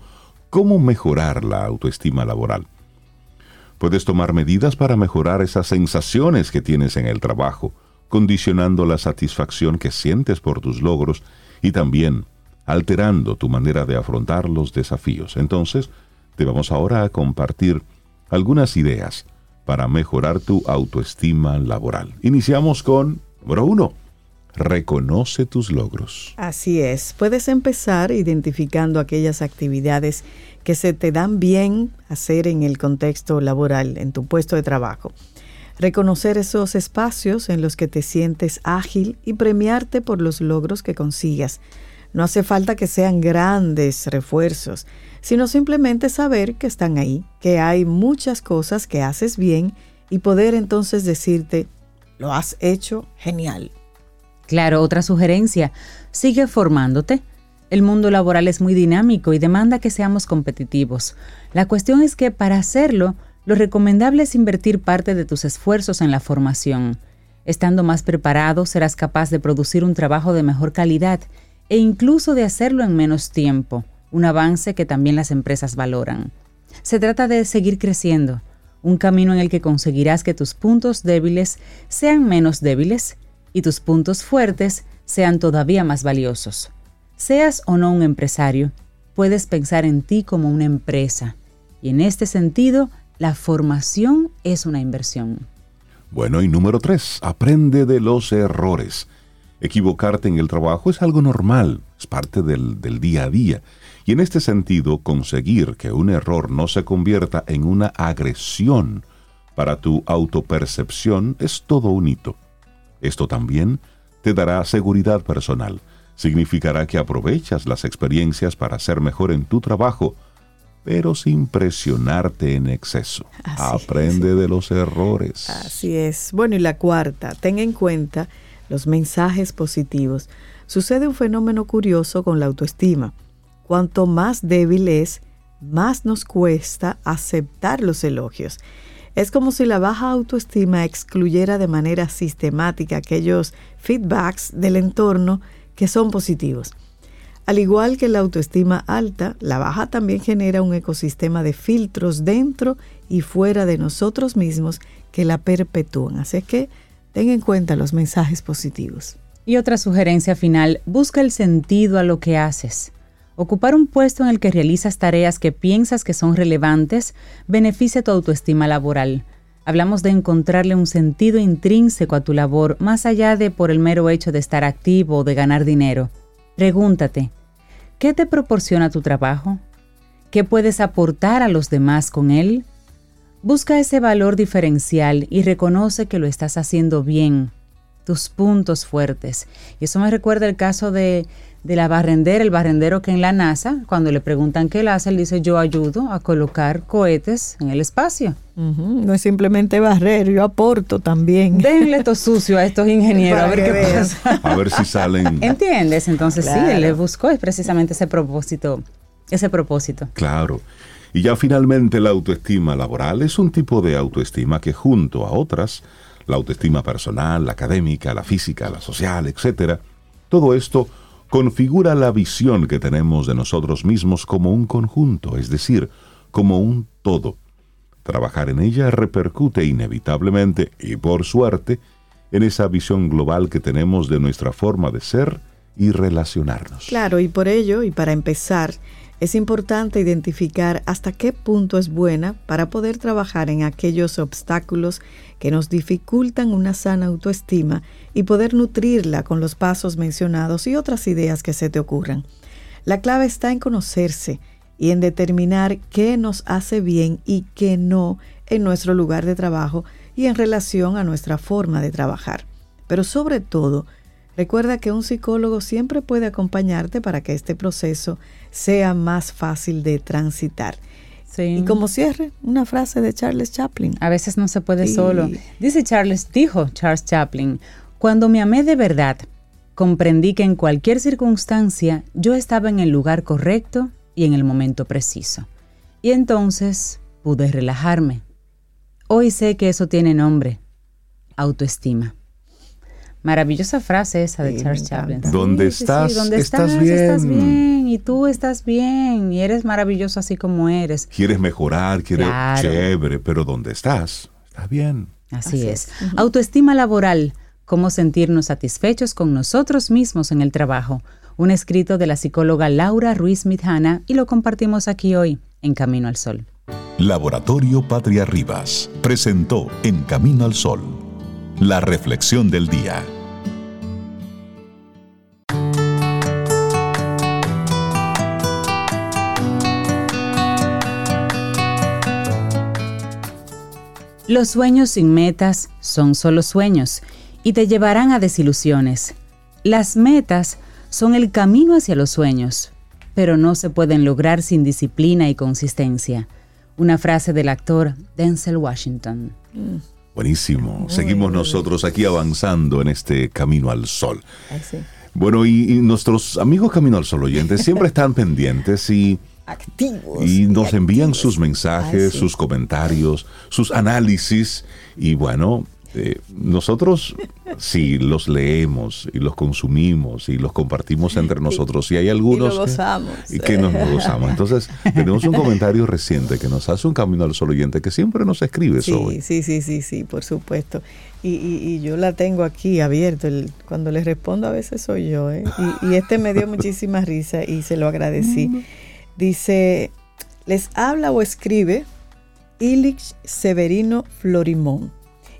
¿cómo mejorar la autoestima laboral? Puedes tomar medidas para mejorar esas sensaciones que tienes en el trabajo, condicionando la satisfacción que sientes por tus logros y también alterando tu manera de afrontar los desafíos. Entonces, te vamos ahora a compartir algunas ideas para mejorar tu autoestima laboral. Iniciamos con, número uno, reconoce tus logros. Así es, puedes empezar identificando aquellas actividades que se te dan bien hacer en el contexto laboral, en tu puesto de trabajo. Reconocer esos espacios en los que te sientes ágil y premiarte por los logros que consigas. No hace falta que sean grandes refuerzos, sino simplemente saber que están ahí, que hay muchas cosas que haces bien y poder entonces decirte, lo has hecho genial. Claro, otra sugerencia, sigue formándote El mundo laboral es muy dinámico y demanda que seamos competitivos. La cuestión es que para hacerlo, lo recomendable es invertir parte de tus esfuerzos en la formación. Estando más preparado, serás capaz de producir un trabajo de mejor calidad e incluso de hacerlo en menos tiempo, un avance que también las empresas valoran. Se trata de seguir creciendo, un camino en el que conseguirás que tus puntos débiles sean menos débiles y tus puntos fuertes sean todavía más valiosos. Seas o no un empresario, puedes pensar en ti como una empresa y en este sentido, la formación es una inversión. Bueno, y número tres, aprende de los errores. Equivocarte en el trabajo es algo normal, es parte del, del día a día. Y en este sentido, conseguir que un error no se convierta en una agresión para tu autopercepción es todo un hito. Esto también te dará seguridad personal. Significará que aprovechas las experiencias para ser mejor en tu trabajo, pero sin presionarte en exceso. Así Aprende de los errores. Así es. Bueno, y la cuarta, ten en cuenta los mensajes positivos. Sucede un fenómeno curioso con la autoestima. Cuanto más débil es, más nos cuesta aceptar los elogios. Es como si la baja autoestima excluyera de manera sistemática aquellos feedbacks del entorno que son positivos. Al igual que la autoestima alta, la baja también genera un ecosistema de filtros dentro y fuera de nosotros mismos que la perpetúan. Así que ten en cuenta los mensajes positivos. Y otra sugerencia final, busca el sentido a lo que haces. Ocupar un puesto en el que realizas tareas que piensas que son relevantes beneficia tu autoestima laboral. Hablamos de encontrarle un sentido intrínseco a tu labor, más allá de por el mero hecho de estar activo o de ganar dinero. Pregúntate, ¿qué te proporciona tu trabajo? ¿Qué puedes aportar a los demás con él? Busca ese valor diferencial y reconoce que lo estás haciendo bien, tus puntos fuertes. Y eso me recuerda el caso de, de la barrendera, el barrendero que en la NASA, cuando le preguntan qué él hace, él dice yo ayudo a colocar cohetes en el espacio. No es simplemente barrer, yo aporto también. Denle esto [laughs] sucio a estos ingenieros a ver qué veas. pasa. A ver si salen. ¿Entiendes? Entonces sí, él le buscó es precisamente ese propósito, ese propósito. Claro. Y ya finalmente la autoestima laboral es un tipo de autoestima que junto a otras, la autoestima personal, la académica, la física, la social, etc., todo esto configura la visión que tenemos de nosotros mismos como un conjunto, es decir, como un todo. Trabajar en ella repercute inevitablemente y por suerte en esa visión global que tenemos de nuestra forma de ser y relacionarnos. Claro, y por ello, y para empezar, es importante identificar hasta qué punto es buena para poder trabajar en aquellos obstáculos que nos dificultan una sana autoestima y poder nutrirla con los pasos mencionados y otras ideas que se te ocurran. La clave está en conocerse y en determinar qué nos hace bien y qué no en nuestro lugar de trabajo y en relación a nuestra forma de trabajar. Pero sobre todo, Recuerda que un psicólogo siempre puede acompañarte para que este proceso sea más fácil de transitar. Sí. Y como cierre, una frase de Charles Chaplin. A veces no se puede Sí. solo. Dice Charles, dijo Charles Chaplin, cuando me amé de verdad, comprendí que en cualquier circunstancia yo estaba en el lugar correcto y en el momento preciso. Y entonces pude relajarme. Hoy sé que eso tiene nombre, autoestima. Maravillosa frase esa de Sí, Charles Chaplin. Donde Sí, sí, sí, estás, donde estás estás bien. bien. Y tú estás bien. Y eres maravilloso así como eres. Quieres mejorar, quieres Claro. chévere, pero ¿dónde estás? Estás bien. Así, Así es. Autoestima laboral, cómo sentirnos satisfechos con nosotros mismos en el trabajo. Un escrito de la psicóloga Laura Ruiz Midjana y lo compartimos aquí hoy en Camino al Sol. Laboratorio Patria Rivas presentó En Camino al Sol, la reflexión del día. Los sueños sin metas son solo sueños y te llevarán a desilusiones. Las metas son el camino hacia los sueños, pero no se pueden lograr sin disciplina y consistencia. Una frase del actor Denzel Washington. Buenísimo. Seguimos nosotros aquí avanzando en este camino al sol. Ay, sí. Bueno, y, y nuestros amigos Camino al Sol oyentes siempre están pendientes y, Activos. y nos envían activos. sus mensajes, sí. sus comentarios, sus análisis. Y bueno, eh, nosotros sí los leemos y los consumimos y los compartimos entre nosotros. Y hay algunos que- gozamos. y que nos gozamos. Entonces, tenemos un comentario reciente que nos hace un Camino al Sol oyente que siempre nos escribe sobre. Sí, sí, sí, sí, sí, por supuesto. Y, y- y yo la tengo aquí abierto. el- cuando les respondo a veces soy yo. ¿eh? Y, y este me dio muchísima risa y se lo agradecí. Dice, les habla o escribe Ilich Severino Florimón.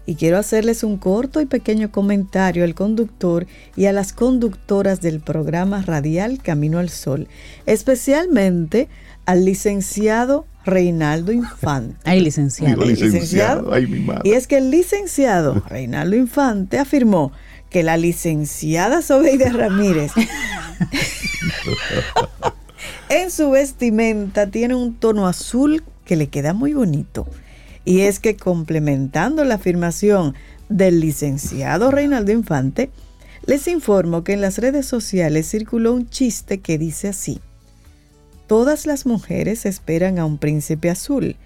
Y quiero hacerles un corto y pequeño comentario al conductor y a las conductoras del programa radial Camino al Sol, especialmente al licenciado Reinaldo Infante. Ay, licenciado. Licenciado, ay, mi madre. Y es que el licenciado Reinaldo Infante afirmó que la licenciada Sobeida Ramírez [laughs] en su vestimenta tiene un tono azul que le queda muy bonito. Y es que complementando la afirmación del licenciado Reinaldo Infante, les informo que en las redes sociales circuló un chiste que dice así. Todas las mujeres esperan a un príncipe azul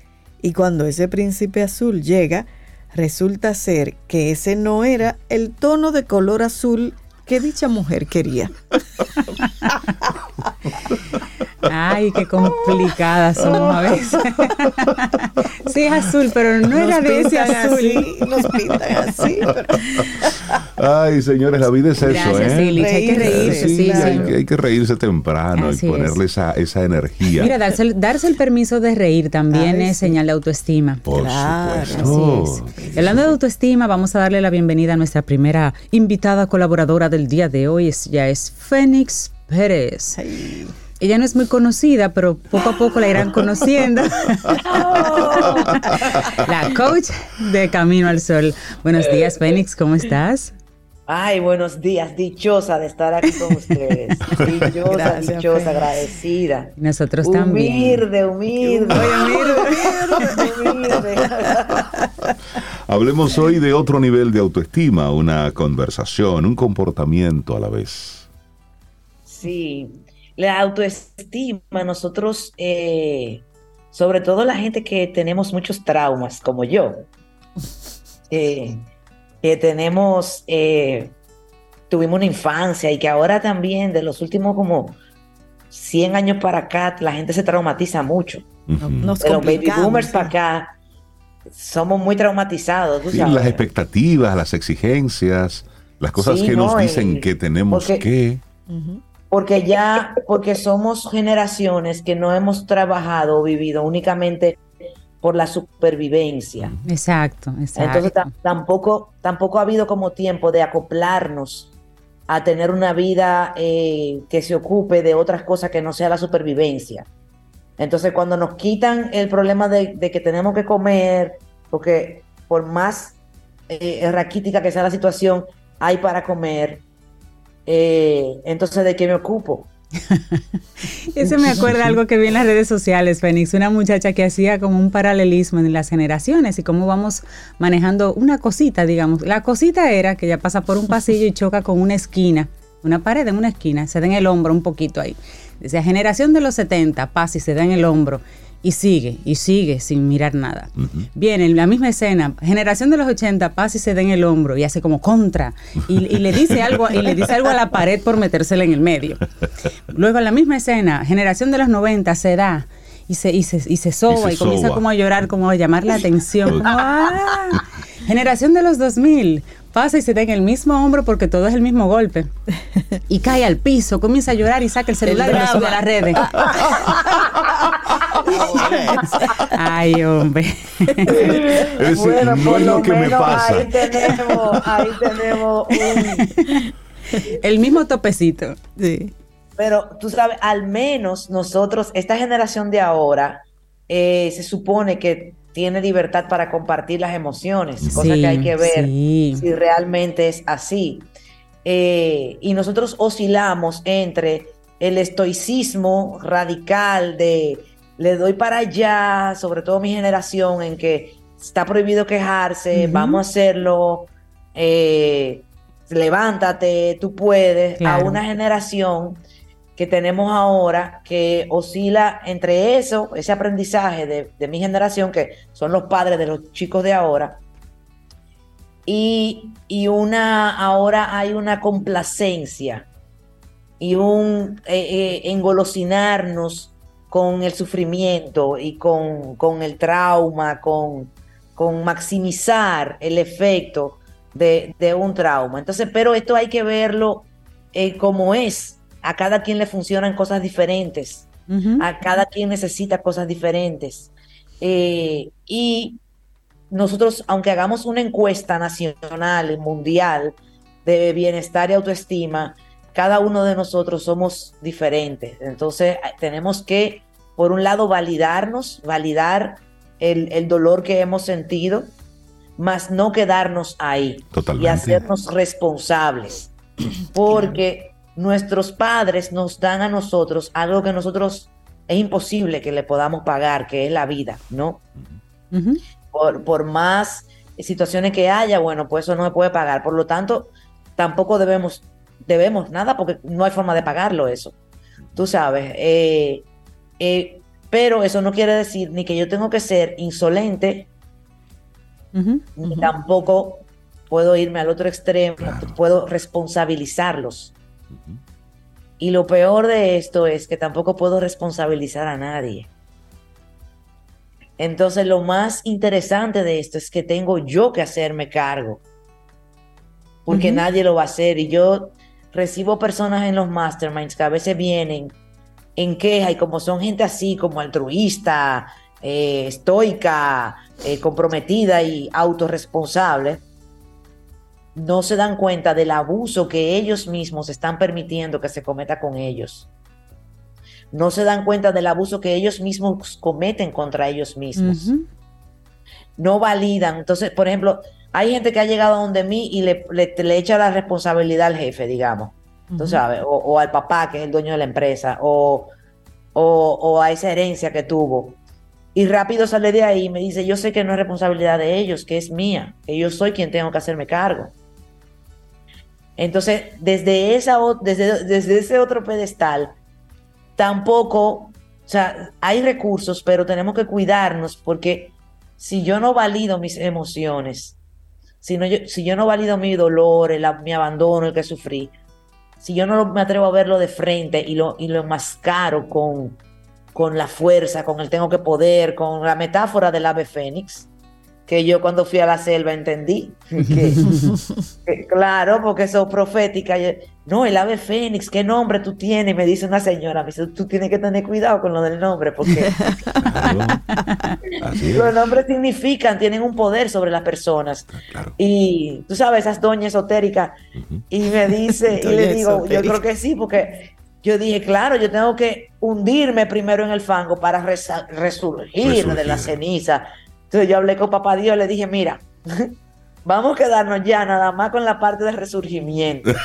y cuando ese príncipe azul llega, resulta ser que ese no era el tono de color azul que dicha mujer quería. [laughs] Ay, qué complicadas somos a veces. Sí, es azul, pero no era Nos de ese azul. así, nos pintan así. pero- Ay, señores, la vida es eso, ¿eh? Ilich. Hay que Reírse, Sí, sí, hay, que, hay que reírse temprano Así y es. ponerle esa, esa energía. Mira, darse el, darse el permiso de reír también Ay, es sí. señal de autoestima. Por Claro, supuesto. Así es. Hablando de autoestima, vamos a darle la bienvenida a nuestra primera invitada colaboradora del día de hoy. Es, ya es Fénix Pérez. Ay, Ella no es muy conocida, pero poco a poco la irán [laughs] conociendo. [laughs] la coach de Camino al Sol. Buenos días, Fénix, ¿cómo estás? Ay, buenos días, dichosa de estar aquí con ustedes. Dichosa, [laughs] Gracias, dichosa, agradecida. Nosotros también. Humilde, humilde. humilde, humilde. Hablemos hoy de otro nivel de autoestima, una conversación, un comportamiento a la vez. Sí, la autoestima, nosotros, eh, sobre todo la gente que tenemos muchos traumas, como yo, eh, que tenemos, eh, tuvimos una infancia y que ahora también de los últimos como 100 años para acá, la gente se traumatiza mucho. Nos de los baby boomers para acá, somos muy traumatizados. tú Sí, sabes. las expectativas, las exigencias, las cosas Sí, que nos no, dicen que tenemos porque- que. Porque ya, porque somos generaciones que no hemos trabajado o vivido únicamente por la supervivencia. Exacto, exacto. Entonces tam- tampoco, tampoco ha habido como tiempo de acoplarnos a tener una vida eh, que se ocupe de otras cosas que no sea la supervivencia. Entonces cuando nos quitan el problema de, de que tenemos que comer, porque por más eh, raquítica que sea la situación, hay para comer, eh, entonces ¿de qué me ocupo? [laughs] Eso me acuerda algo que vi en las redes sociales, Fénix, una muchacha que hacía como un paralelismo en las generaciones y cómo vamos manejando una cosita, digamos. La cosita era que ella pasa por un pasillo y choca con una esquina, una pared en una esquina, se da en el hombro un poquito ahí. Decía, generación de los 70, pasa y se da en el hombro y sigue, y sigue sin mirar nada. Viene en la misma escena, generación de los 80, pasa y se da en el hombro y hace como contra y, y le dice algo y le dice algo a la pared por metérsela en el medio. Luego en la misma escena, generación de los 90 se da y se, y se, y se soba Y comienza soba. como a llorar, como a llamar la atención. como, "Ah". Generación de los 2000 pasa y se da en el mismo hombro porque todo es el mismo golpe. Y cae al piso, comienza a llorar y saca el celular y lo sube a las redes. [laughs] Ay, hombre. [laughs] Es Bueno, no por es lo que me menos pasa. Ahí tenemos, ahí tenemos un, El mismo topecito. Sí. Pero tú sabes, al menos nosotros, esta generación de ahora, eh, se supone que tiene libertad para compartir las emociones, cosa Sí, que hay que ver sí. si realmente es así. Eh, y nosotros oscilamos entre el estoicismo radical de le doy para allá, sobre todo mi generación, en que está prohibido quejarse, vamos a hacerlo, eh, levántate, tú puedes, Claro. a una generación que tenemos ahora que oscila entre eso, ese aprendizaje de, de mi generación, que son los padres de los chicos de ahora, y, y una, ahora hay una complacencia y un eh, eh, engolosinarnos con el sufrimiento y con, con el trauma, con, con maximizar el efecto de, de un trauma. Entonces, pero esto hay que verlo eh, como es. A cada quien le funcionan cosas diferentes. A cada quien necesita cosas diferentes. Eh, y nosotros, aunque hagamos una encuesta nacional y mundial de bienestar y autoestima, cada uno de nosotros somos diferentes. Entonces, eh, tenemos que, por un lado, validarnos, validar el, el dolor que hemos sentido, más no quedarnos ahí y Totalmente. hacernos responsables. Porque nuestros padres nos dan a nosotros algo que nosotros es imposible que le podamos pagar, que es la vida, ¿no? Por, por más situaciones que haya, bueno, pues eso no se puede pagar. Por lo tanto, tampoco debemos, debemos nada porque no hay forma de pagarlo eso. Tú sabes. eh, eh, pero eso no quiere decir ni que yo tengo que ser insolente, ni tampoco puedo irme al otro extremo, Claro. puedo responsabilizarlos. Y lo peor de esto es que tampoco puedo responsabilizar a nadie. Entonces lo más interesante de esto es que tengo yo que hacerme cargo. Porque nadie lo va a hacer. Y yo recibo personas en los masterminds que a veces vienen en queja y como son gente así, como altruista, eh, estoica, eh, comprometida y autorresponsable, no se dan cuenta del abuso que ellos mismos están permitiendo que se cometa con ellos. No se dan cuenta del abuso que ellos mismos cometen contra ellos mismos. No validan. Entonces, por ejemplo, hay gente que ha llegado donde mí y le, le- le echa la responsabilidad al jefe, digamos. Tú sabes, o, o al papá que es el dueño de la empresa, o, o, o a esa herencia que tuvo. Y rápido sale de ahí y me dice, yo sé que no es responsabilidad de ellos, que es mía, que yo soy quien tengo que hacerme cargo. Entonces, desde, esa, desde, desde ese otro pedestal, tampoco, o sea, hay recursos, pero tenemos que cuidarnos porque si yo no valido mis emociones, si, no yo, si yo no valido mi dolor, mi abandono, el que sufrí, si yo no me atrevo a verlo de frente y lo, y lo enmascaro con, con la fuerza, con el tengo que poder, con la metáfora del ave fénix, que yo cuando fui a la selva entendí. que- [laughs] que, claro, porque eso es profética. y- No, el ave fénix, ¿qué nombre tú tienes? Me dice una señora, me dice, tú tienes que tener cuidado con lo del nombre, porque Claro. Los nombres significan, tienen un poder sobre las personas. Claro. Y tú sabes, esas doñas esotéricas, Ujú. y me dice, y le digo, yo esotérica. creo que sí, porque yo dije, claro, yo tengo que hundirme primero en el fango para resa- resurgir, de la Resurgir. ceniza. Entonces yo hablé con papá Dios, le dije, mira, [laughs] vamos a quedarnos ya nada más con la parte de resurgimiento. [laughs]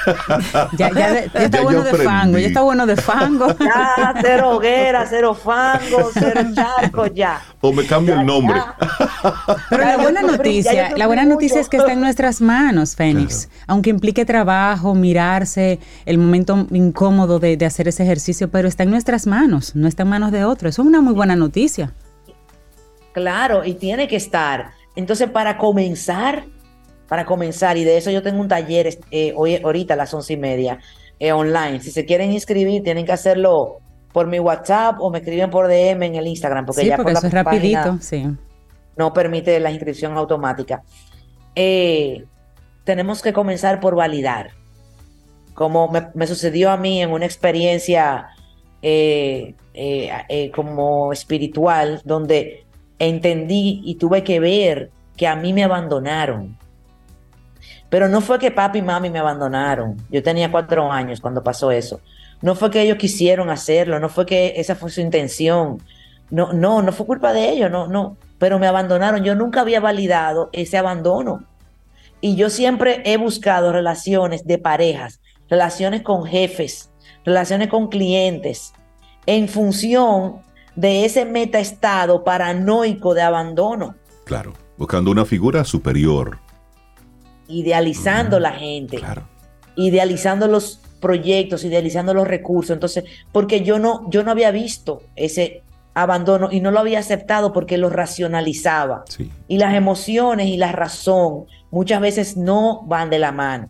Ya, ya, de- ya está Ya bueno de fango, ya está bueno de fango. [laughs] Ya, cero hoguera, cero fango, cero charco, ya. O me cambio el nombre. Pero Ya la buena sufrí, noticia, la buena noticia es que está en nuestras manos, Fénix. Aunque implique trabajo, mirarse, el momento incómodo de, de hacer ese ejercicio, pero está en nuestras manos, no está en manos de otro. Eso es una muy buena noticia. Claro, y tiene que estar. Entonces, para comenzar, para comenzar, y de eso yo tengo un taller eh, hoy, ahorita a las once y media, eh, online. Si se quieren inscribir, tienen que hacerlo por mi WhatsApp o me escriben por DM en el Instagram, porque sí, ya porque por eso es la rapidito, página sí. no permite la inscripción automática. Eh, tenemos que comenzar por validar. Como me, me sucedió a mí en una experiencia como espiritual, donde entendí y tuve que ver que a mí me abandonaron. Pero no fue que papi y mami me abandonaron. Yo tenía cuatro años cuando pasó eso. No fue que ellos quisieron hacerlo, no fue que esa fue su intención. No, no, no fue culpa de ellos, no, no. Pero me abandonaron. Yo nunca había validado ese abandono. Y yo siempre he buscado relaciones de parejas, relaciones con jefes, relaciones con clientes, en función de ese metaestado paranoico de abandono, Claro. Buscando una figura superior. idealizando Mm, la gente. Claro. idealizando los proyectos, idealizando los recursos. Entonces, porque yo no, yo no había visto ese abandono y no lo había aceptado porque lo racionalizaba. Sí. Y las emociones y la razón muchas veces no van de la mano.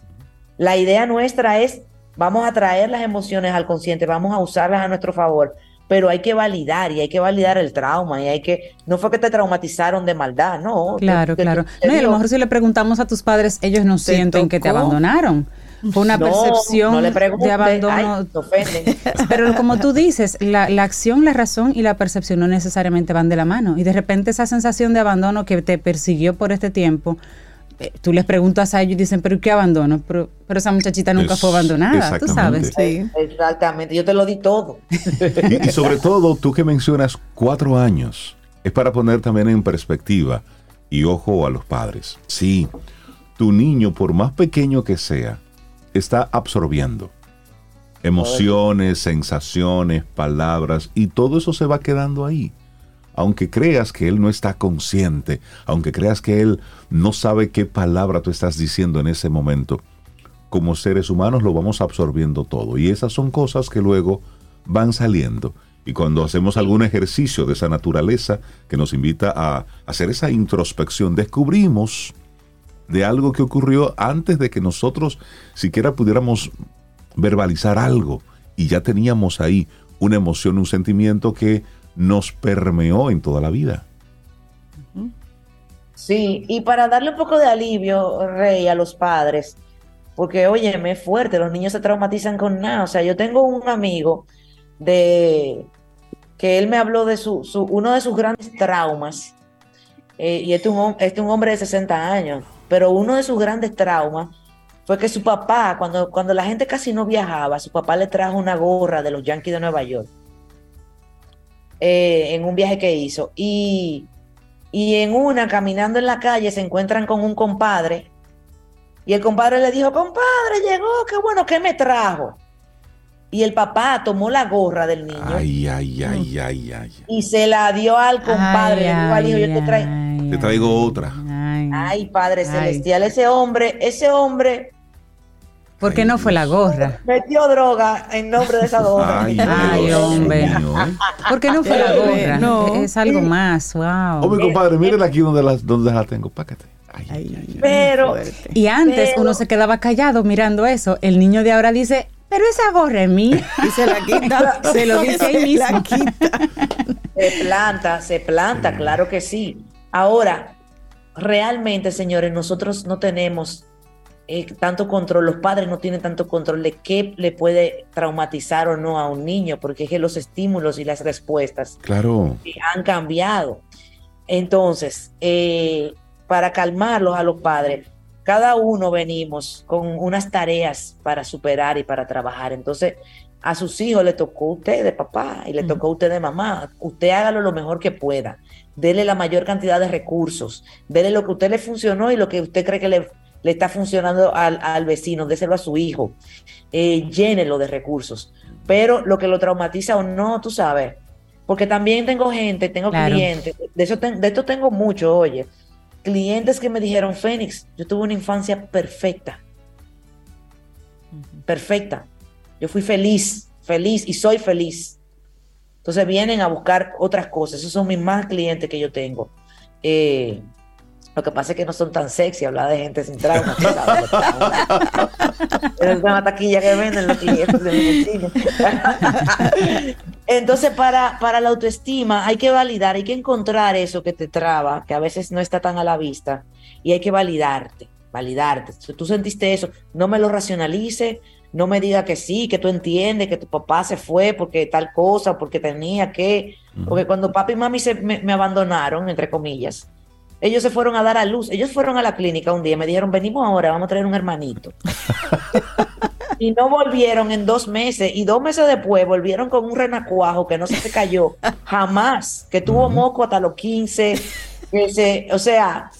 La idea nuestra es, vamos a traer las emociones al consciente, vamos a usarlas a nuestro favor, pero hay que validar y hay que validar el trauma y hay que, no fue que te traumatizaron de maldad, no. Claro, Te- claro. te No, y a lo mejor si le preguntamos a tus padres, ellos no Te sienten que te abandonaron. Fue una No, percepción no le pregunte, de abandono. ay, te ofenden. [laughs] Pero como tú dices, la, la acción, la razón y la percepción no necesariamente van de la mano. Y de repente esa sensación de abandono que te persiguió por este tiempo, tú les preguntas a ellos y dicen, pero ¿qué abandono? Pero, pero esa muchachita nunca Es- fue abandonada, tú sabes. Sí. Exactamente, yo te lo di todo. Y, y sobre todo, tú que mencionas cuatro años, es para poner también en perspectiva y ojo a los padres. Sí, tu niño, por más pequeño que sea, está absorbiendo emociones, sensaciones, palabras, y todo eso se va quedando ahí. Aunque creas que él no está consciente, aunque creas que él no sabe qué palabra tú estás diciendo en ese momento, como seres humanos lo vamos absorbiendo todo. Y esas son cosas que luego van saliendo. Y cuando hacemos algún ejercicio de esa naturaleza que nos invita a hacer esa introspección, descubrimos de algo que ocurrió antes de que nosotros siquiera pudiéramos verbalizar algo. Y ya teníamos ahí una emoción, un sentimiento que nos permeó en toda la vida. Sí, y para darle un poco de alivio, Rey, a los padres, porque oye, me es fuerte, los niños se traumatizan con nada. O sea, yo tengo un amigo de que él me habló de su, su- uno de sus grandes traumas, eh, y este es, un, este es un hombre de 60 años, pero uno de sus grandes traumas fue que su papá, cuando, cuando la gente casi no viajaba, su papá le trajo una gorra de los Yankees de Nueva York eh, en un viaje que hizo. Y, y en una, caminando en la calle, se encuentran con un compadre. Y el compadre le dijo, compadre, llegó, qué bueno, ¿qué me trajo? Y el papá tomó la gorra del niño Ay, ay, ay, ay, ay. y se la dio al compadre. le dijo yo te traigo. ay, Te traigo otra. ay. Ay, Padre Ay. Celestial, ese hombre, ese hombre ¿Por qué no fue la gorra? metió droga en nombre de esa gorra. Ay, Ay, Dios hombre. ¿eh? ¿Por qué no fue la gorra? No. Es algo más, wow. Oh, mi compadre, miren aquí donde la, donde la tengo. Pácate. Ay, ay, ay, ay. Pero. Y antes Pero- uno se quedaba callado mirando eso. El niño de ahora dice, pero esa gorra es mía. Y se la quita. [laughs] Se lo dice ahí Se mismo. la quita. Se planta, se planta, claro que sí. Ahora, realmente, señores, nosotros no tenemos eh, tanto control, los padres no tienen tanto control de qué le puede traumatizar o no a un niño, porque es que los estímulos y las respuestas Claro. eh, han cambiado. Entonces, eh, para calmarlos a los padres, cada uno venimos con unas tareas para superar y para trabajar. Entonces, a sus hijos le tocó a usted de papá y le tocó a usted de mamá. Usted hágalo lo mejor que pueda. Dele la mayor cantidad de recursos. Dele lo que a usted le funcionó y lo que usted cree que le, le está funcionando al, al vecino. Déselo a su hijo. Eh, llénelo de recursos. Pero lo que lo traumatiza o no, tú sabes. Porque también tengo gente, tengo Claro. clientes. De, eso de esto tengo mucho, oye. Clientes que me dijeron, Fénix, yo tuve una infancia perfecta. Perfecta. Yo fui feliz, feliz y soy feliz. Entonces vienen a buscar otras cosas. Esos son mis más clientes que yo tengo. Eh, lo que pasa es que no son tan sexy hablar de gente sin trauma. [laughs] Es una taquilla que venden los clientes de mi vecino. [laughs] Entonces, para, para la autoestima hay que validar, hay que encontrar eso que te traba, que a veces no está tan a la vista, y hay que validarte, validarte. Si tú sentiste eso, no me lo racionalice, no me diga que sí, que tú entiendes que tu papá se fue porque tal cosa, porque tenía que. Porque cuando papi y mami se, me, me abandonaron, entre comillas, ellos se fueron a dar a luz. Ellos fueron a la clínica un día me dijeron, venimos ahora, vamos a traer un hermanito. [laughs] y no volvieron en dos meses. Y dos meses después volvieron con un renacuajo que no se te cayó jamás, que tuvo moco hasta los 15. Que se, o sea,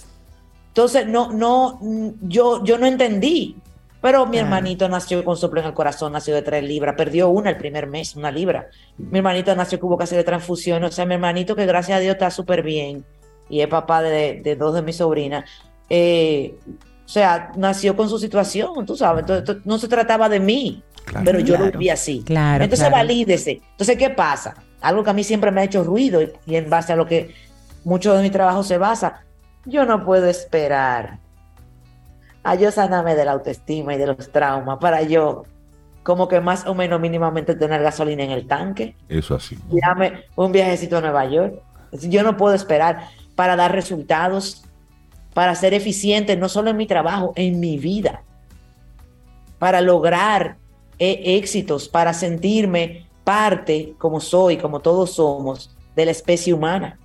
entonces no, no, yo, yo no entendí. Pero mi hermanito nació con soplo en el corazón, nació de tres libras, perdió una el primer mes, una libra. Mi hermanito nació que hubo que hacerle transfusión, o sea, mi hermanito que gracias a Dios está súper bien y es papá de, de dos de mis sobrinas. eh, O sea, nació con su situación, tú sabes. Entonces, no se trataba de mí, pero yo lo vi así. Claro, Entonces, claro. valídese. Entonces, ¿qué pasa? Algo que a mí siempre me ha hecho ruido y, y en base a lo que mucho de mi trabajo se basa. Yo no puedo esperar a yo sanarme de la autoestima y de los traumas para yo, como que más o menos mínimamente tener gasolina en el tanque. Eso así. Dame un viajecito a Nueva York. Yo no puedo esperar para dar resultados, para ser eficiente, no solo en mi trabajo, en mi vida, para lograr eh, éxitos, para sentirme parte, como soy, como todos somos, de la especie humana.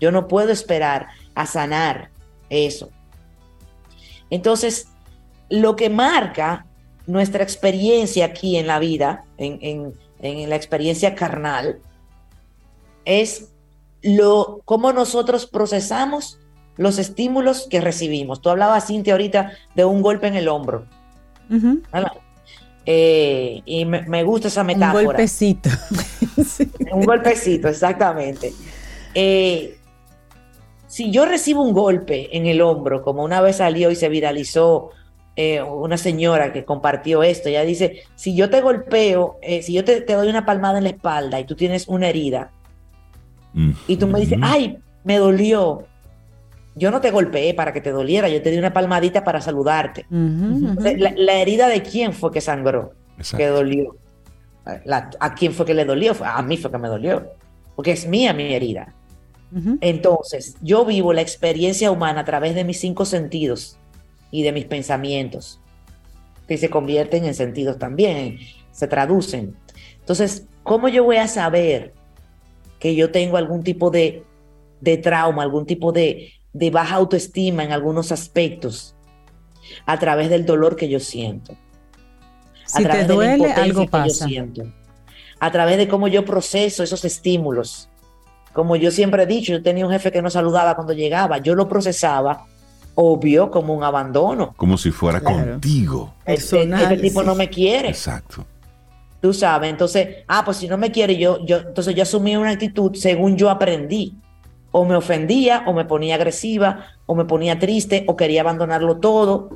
Yo no puedo esperar a sanar eso. Entonces, lo que marca nuestra experiencia aquí en la vida, en, en- en la experiencia carnal, es lo, cómo nosotros procesamos los estímulos que recibimos. Tú hablabas, Cintia, ahorita de un golpe en el hombro. Eh, y me, me gusta esa Un metáfora. golpecito. [laughs] Sí. Un golpecito, exactamente. Eh, si yo recibo un golpe en el hombro, como una vez salió y se viralizó eh, una señora que compartió esto, ella dice, si yo te golpeo, si yo te, te doy una palmada en la espalda y tú tienes una herida, y tú me dices, ay, me dolió, yo no te golpeé para que te doliera, yo te di una palmadita para saludarte. Entonces, La, la herida de quién fue que sangró, Exacto. que dolió. La- ¿A quién fue que le dolió? Fue- A mí fue que me dolió, porque es mía mi herida. Entonces, yo vivo la experiencia humana a través de mis cinco sentidos y de mis pensamientos, que se convierten en sentidos también, se traducen. Entonces, ¿cómo yo voy a saber que yo tengo algún tipo de, de trauma, algún tipo de, de baja autoestima en algunos aspectos? A través del dolor que yo siento. Si te de la duele, impotencia algo que yo pasa. siento. A través de cómo yo proceso esos estímulos. Como yo siempre he dicho, yo tenía un jefe que no saludaba cuando llegaba. Yo lo procesaba, obvio, como un abandono. Como si fuera Claro. contigo. Este, Personal, este tipo no me quiere. Exacto. Tú sabes, entonces, ah, pues si no me quiere, yo, yo, entonces yo asumí una actitud según yo aprendí. O me ofendía, o me ponía agresiva, o me ponía triste, o quería abandonarlo todo.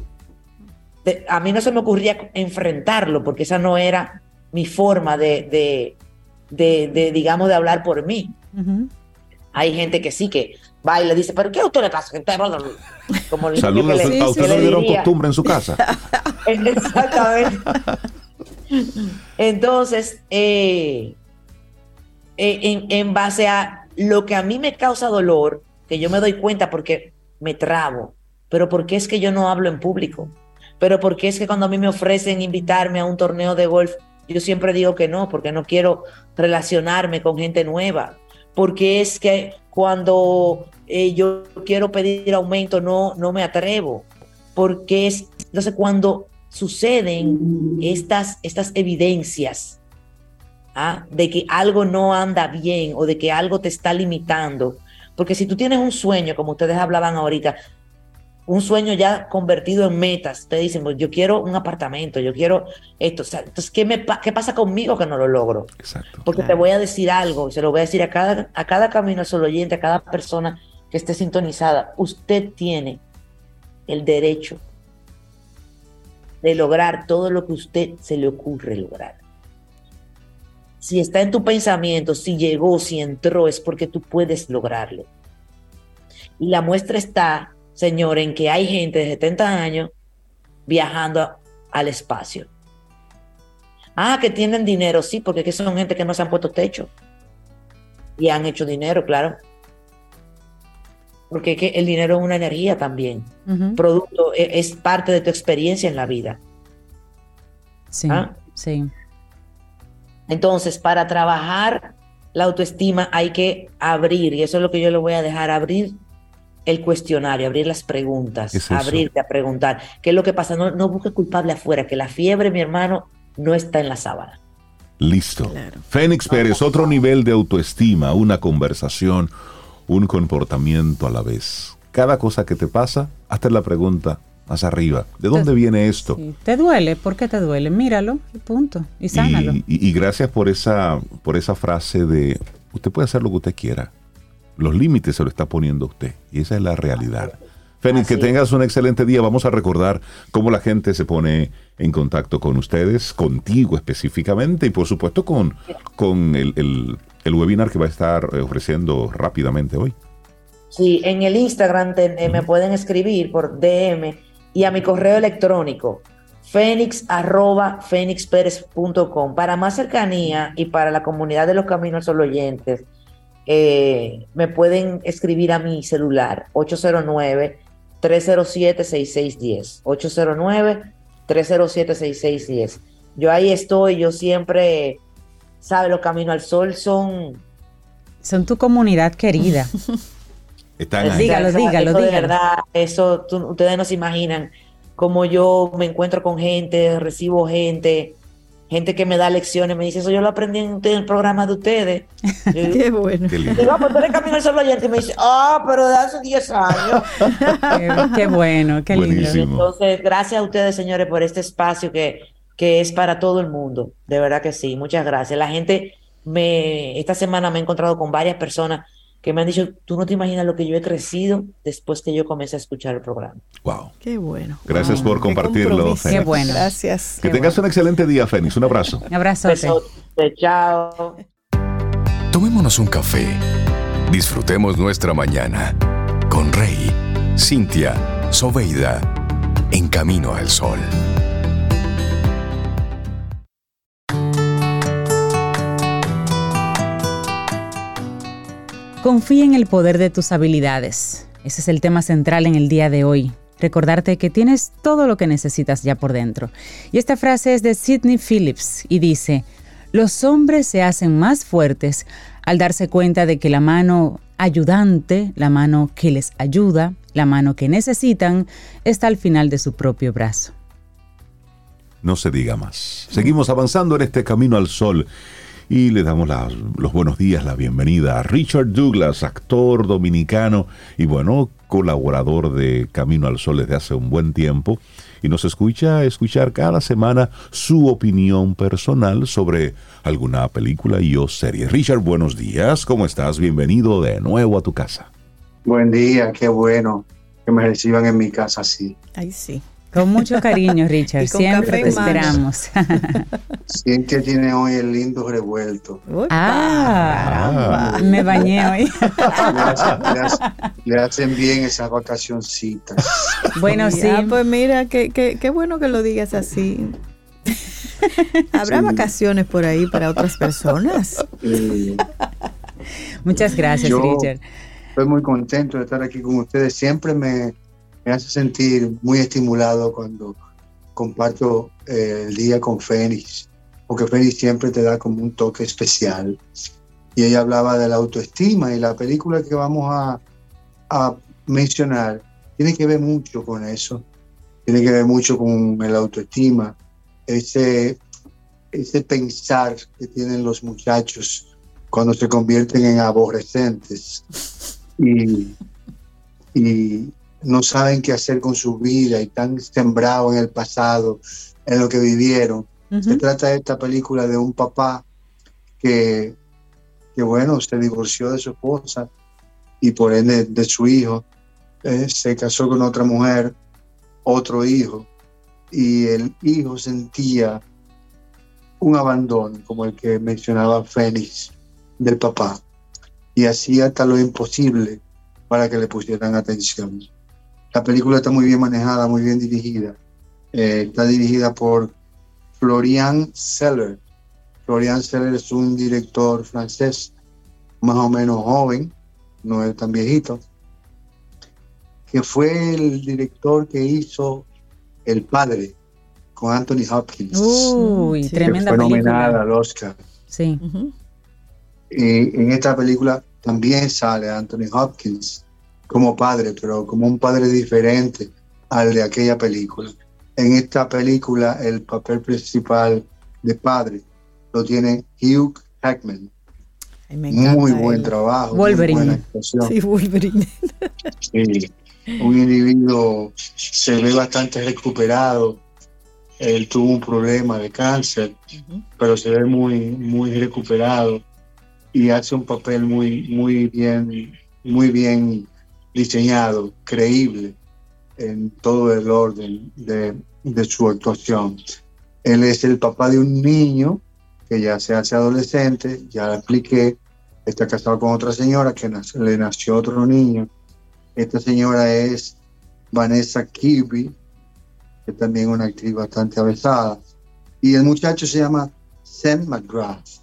De- a mí no se me ocurría enfrentarlo, porque esa no era mi forma de, de, de, de, digamos, de hablar por mí. Hay gente que sí que va y le dice, pero ¿qué a usted le pasa? Como el niño Saludos. que le- ¿A usted le le dieron diría. costumbre en su casa? [laughs] Exactamente. Entonces, eh, eh, en, en base a lo que a mí me causa dolor, que yo me doy cuenta porque me trabo, pero porque es que yo no hablo en público, pero porque es que cuando a mí me ofrecen invitarme a un torneo de golf, yo siempre digo que no, porque no quiero relacionarme con gente nueva, porque es que cuando eh, yo quiero pedir aumento no, no me atrevo, porque es, entonces cuando suceden estas, estas evidencias ¿ah? de que algo no anda bien o de que algo te está limitando, porque si tú tienes un sueño, como ustedes hablaban ahorita, un sueño ya convertido en metas, te dicen, pues yo quiero un apartamento, yo quiero esto, o sea, entonces, ¿qué, me, pa- ¿qué pasa conmigo que no lo logro? Exacto. Porque te voy a decir algo, y se lo voy a decir a cada, a cada camino solo oyente, a cada persona que esté sintonizada. Usted tiene el derecho de lograr todo lo que usted se le ocurre lograr. Si está en tu pensamiento, si llegó, si entró, es porque tú puedes lograrlo. Y la muestra está, señor, en que hay gente de 70 años viajando al espacio. Ah, que tienen dinero, sí, porque que son gente que no se han puesto techo. Y han hecho dinero, claro. Porque es que el dinero es una energía también. Producto, e- es parte de tu experiencia en la vida. Sí, Ah. sí. Entonces, para trabajar la autoestima hay que abrir, y eso es lo que yo le voy a dejar, abrir el cuestionario, abrir las preguntas, abrirte a preguntar. ¿Qué es lo que pasa? No, no busques culpable afuera, que la fiebre, mi hermano, no está en la sábana. Listo. Claro. Fénix Pérez, otro nivel de autoestima, una conversación, un comportamiento a la vez. Cada cosa que te pasa, hazte la pregunta más arriba. ¿De dónde viene esto? Sí. ¿Te duele? ¿Por qué te duele? Míralo y punto. Y sánalo. Y, y- y gracias por esa, por esa frase de usted puede hacer lo que usted quiera. Los límites se lo está poniendo usted. Y esa es la realidad. Fénix, que tengas un excelente día. Vamos a recordar cómo la gente se pone en contacto con ustedes, contigo específicamente y por supuesto con, con el, el- el webinar que va a estar eh, ofreciendo rápidamente hoy. Sí, en el Instagram te- eh, me pueden escribir por DM y a mi correo electrónico fénix arroba. Para más cercanía y para la comunidad de los Caminos Solo oyentes, eh, me pueden escribir a mi celular 809-307-6610. 809-307-6610. Yo ahí estoy, yo siempre, sabe, los Caminos al Sol son Son tu comunidad querida. [laughs] Están ahí. Dígalo, Eso- dígalo, eso de dígalo. verdad, eso tú- ustedes no se imaginan cómo yo me encuentro con gente, recibo gente, gente que me da lecciones, me dice, eso yo lo aprendí en, en el programa de ustedes. [laughs] Yo Qué bueno. Qué lindo. digo, "Ah, pues tú eres Camino al Solo oyente", y me dice, ah, pero de hace 10 años. [laughs] qué, qué bueno, qué lindo. Buenísimo. Entonces, gracias a ustedes, señores, por este espacio que, que es para todo el mundo. De verdad que sí, muchas gracias. La gente, me, esta semana me he encontrado con varias personas que me han dicho, tú no te imaginas lo que yo he crecido después que yo comencé a escuchar el programa. Wow. Qué bueno. Gracias por Qué compartirlo. Fénix. Qué bueno. Gracias. Que Qué tengas bueno. un excelente día, Fénix. Un abrazo. Un. Besote, chao. Tomémonos un café. Disfrutemos nuestra mañana con Rey, Cintia, Soveida, en camino al sol. Confía en el poder de tus habilidades. Ese es el tema central en el día de hoy. Recordarte que tienes todo lo que necesitas ya por dentro. Y esta frase es de Sidney Phillips y dice, los hombres se hacen más fuertes al darse cuenta de que la mano ayudante, la mano que les ayuda, la mano que necesitan, está al final de su propio brazo. No se diga más. Seguimos avanzando en este camino al sol y le damos las- los buenos días, la bienvenida a Richard Douglas, actor dominicano y bueno, colaborador de Camino al Sol desde hace un buen tiempo y nos escucha escuchar cada semana su opinión personal sobre alguna película y o serie. Richard, buenos días, ¿cómo estás? Bienvenido de nuevo a tu casa. Buen día, qué bueno que me reciban en mi casa así. Ay, sí. Con mucho cariño, [laughs] Richard. Siempre te esperamos. [laughs] Cintia tiene hoy el lindo revuelto. Uy, Ah. caramba. Me bañé hoy. Le hacen, [laughs] le hacen- bien esas vacacioncitas. Bueno, sí. Ya, pues mira, qué, qué, qué bueno que lo digas así. Habrá Sí. vacaciones por ahí para otras personas. Eh, Muchas gracias, Yo- Richard. estoy muy contento de estar aquí con ustedes. Siempre me, me hace sentir muy estimulado cuando comparto eh, el día con Fénix, porque Fénix siempre te da como un toque especial. Y ella hablaba de la autoestima y la película que vamos a, mencionar tiene que ver mucho con eso, tiene que ver mucho con el autoestima, ese, ese pensar que tienen los muchachos cuando se convierten en aborrecentes y, y no saben qué hacer con su vida y están sembrados en el pasado, en lo que vivieron. Se trata de esta película de un papá que, que bueno, se divorció de su esposa y por ende de su hijo. Eh, se casó con otra mujer, otro hijo, y el hijo sentía un abandono, como el que mencionaba Fénix, del papá, y hacía hasta lo imposible para que le pusieran atención. La película está muy bien manejada, muy bien dirigida. Eh, está dirigida por Florian Seller. Florian Seller es un director francés, más o menos joven, no es tan viejito, que fue el director que hizo El Padre con Anthony Hopkins, Uy, Sí. que tremenda fue nominada película. al Oscar. Sí. Y en esta película también sale Anthony Hopkins como padre, pero como un padre diferente al de aquella película. En esta película el papel principal de padre lo tiene Hugh Jackman. Ay, me encanta Muy él. buen trabajo, muy Wolverine. buena actuación. Sí, Wolverine. Sí, un individuo se ve bastante recuperado. Él tuvo un problema de cáncer, pero se ve muy, muy recuperado y hace un papel muy, muy bien, muy bien diseñado, creíble. en todo el orden de, su actuación. Él es el papá de un niño que ya se hace adolescente, ya le expliqué, está casado con otra señora que le nació otro niño. Esta señora es Vanessa Kirby, que también es una actriz bastante avesada. Y el muchacho se llama Sam McGrath.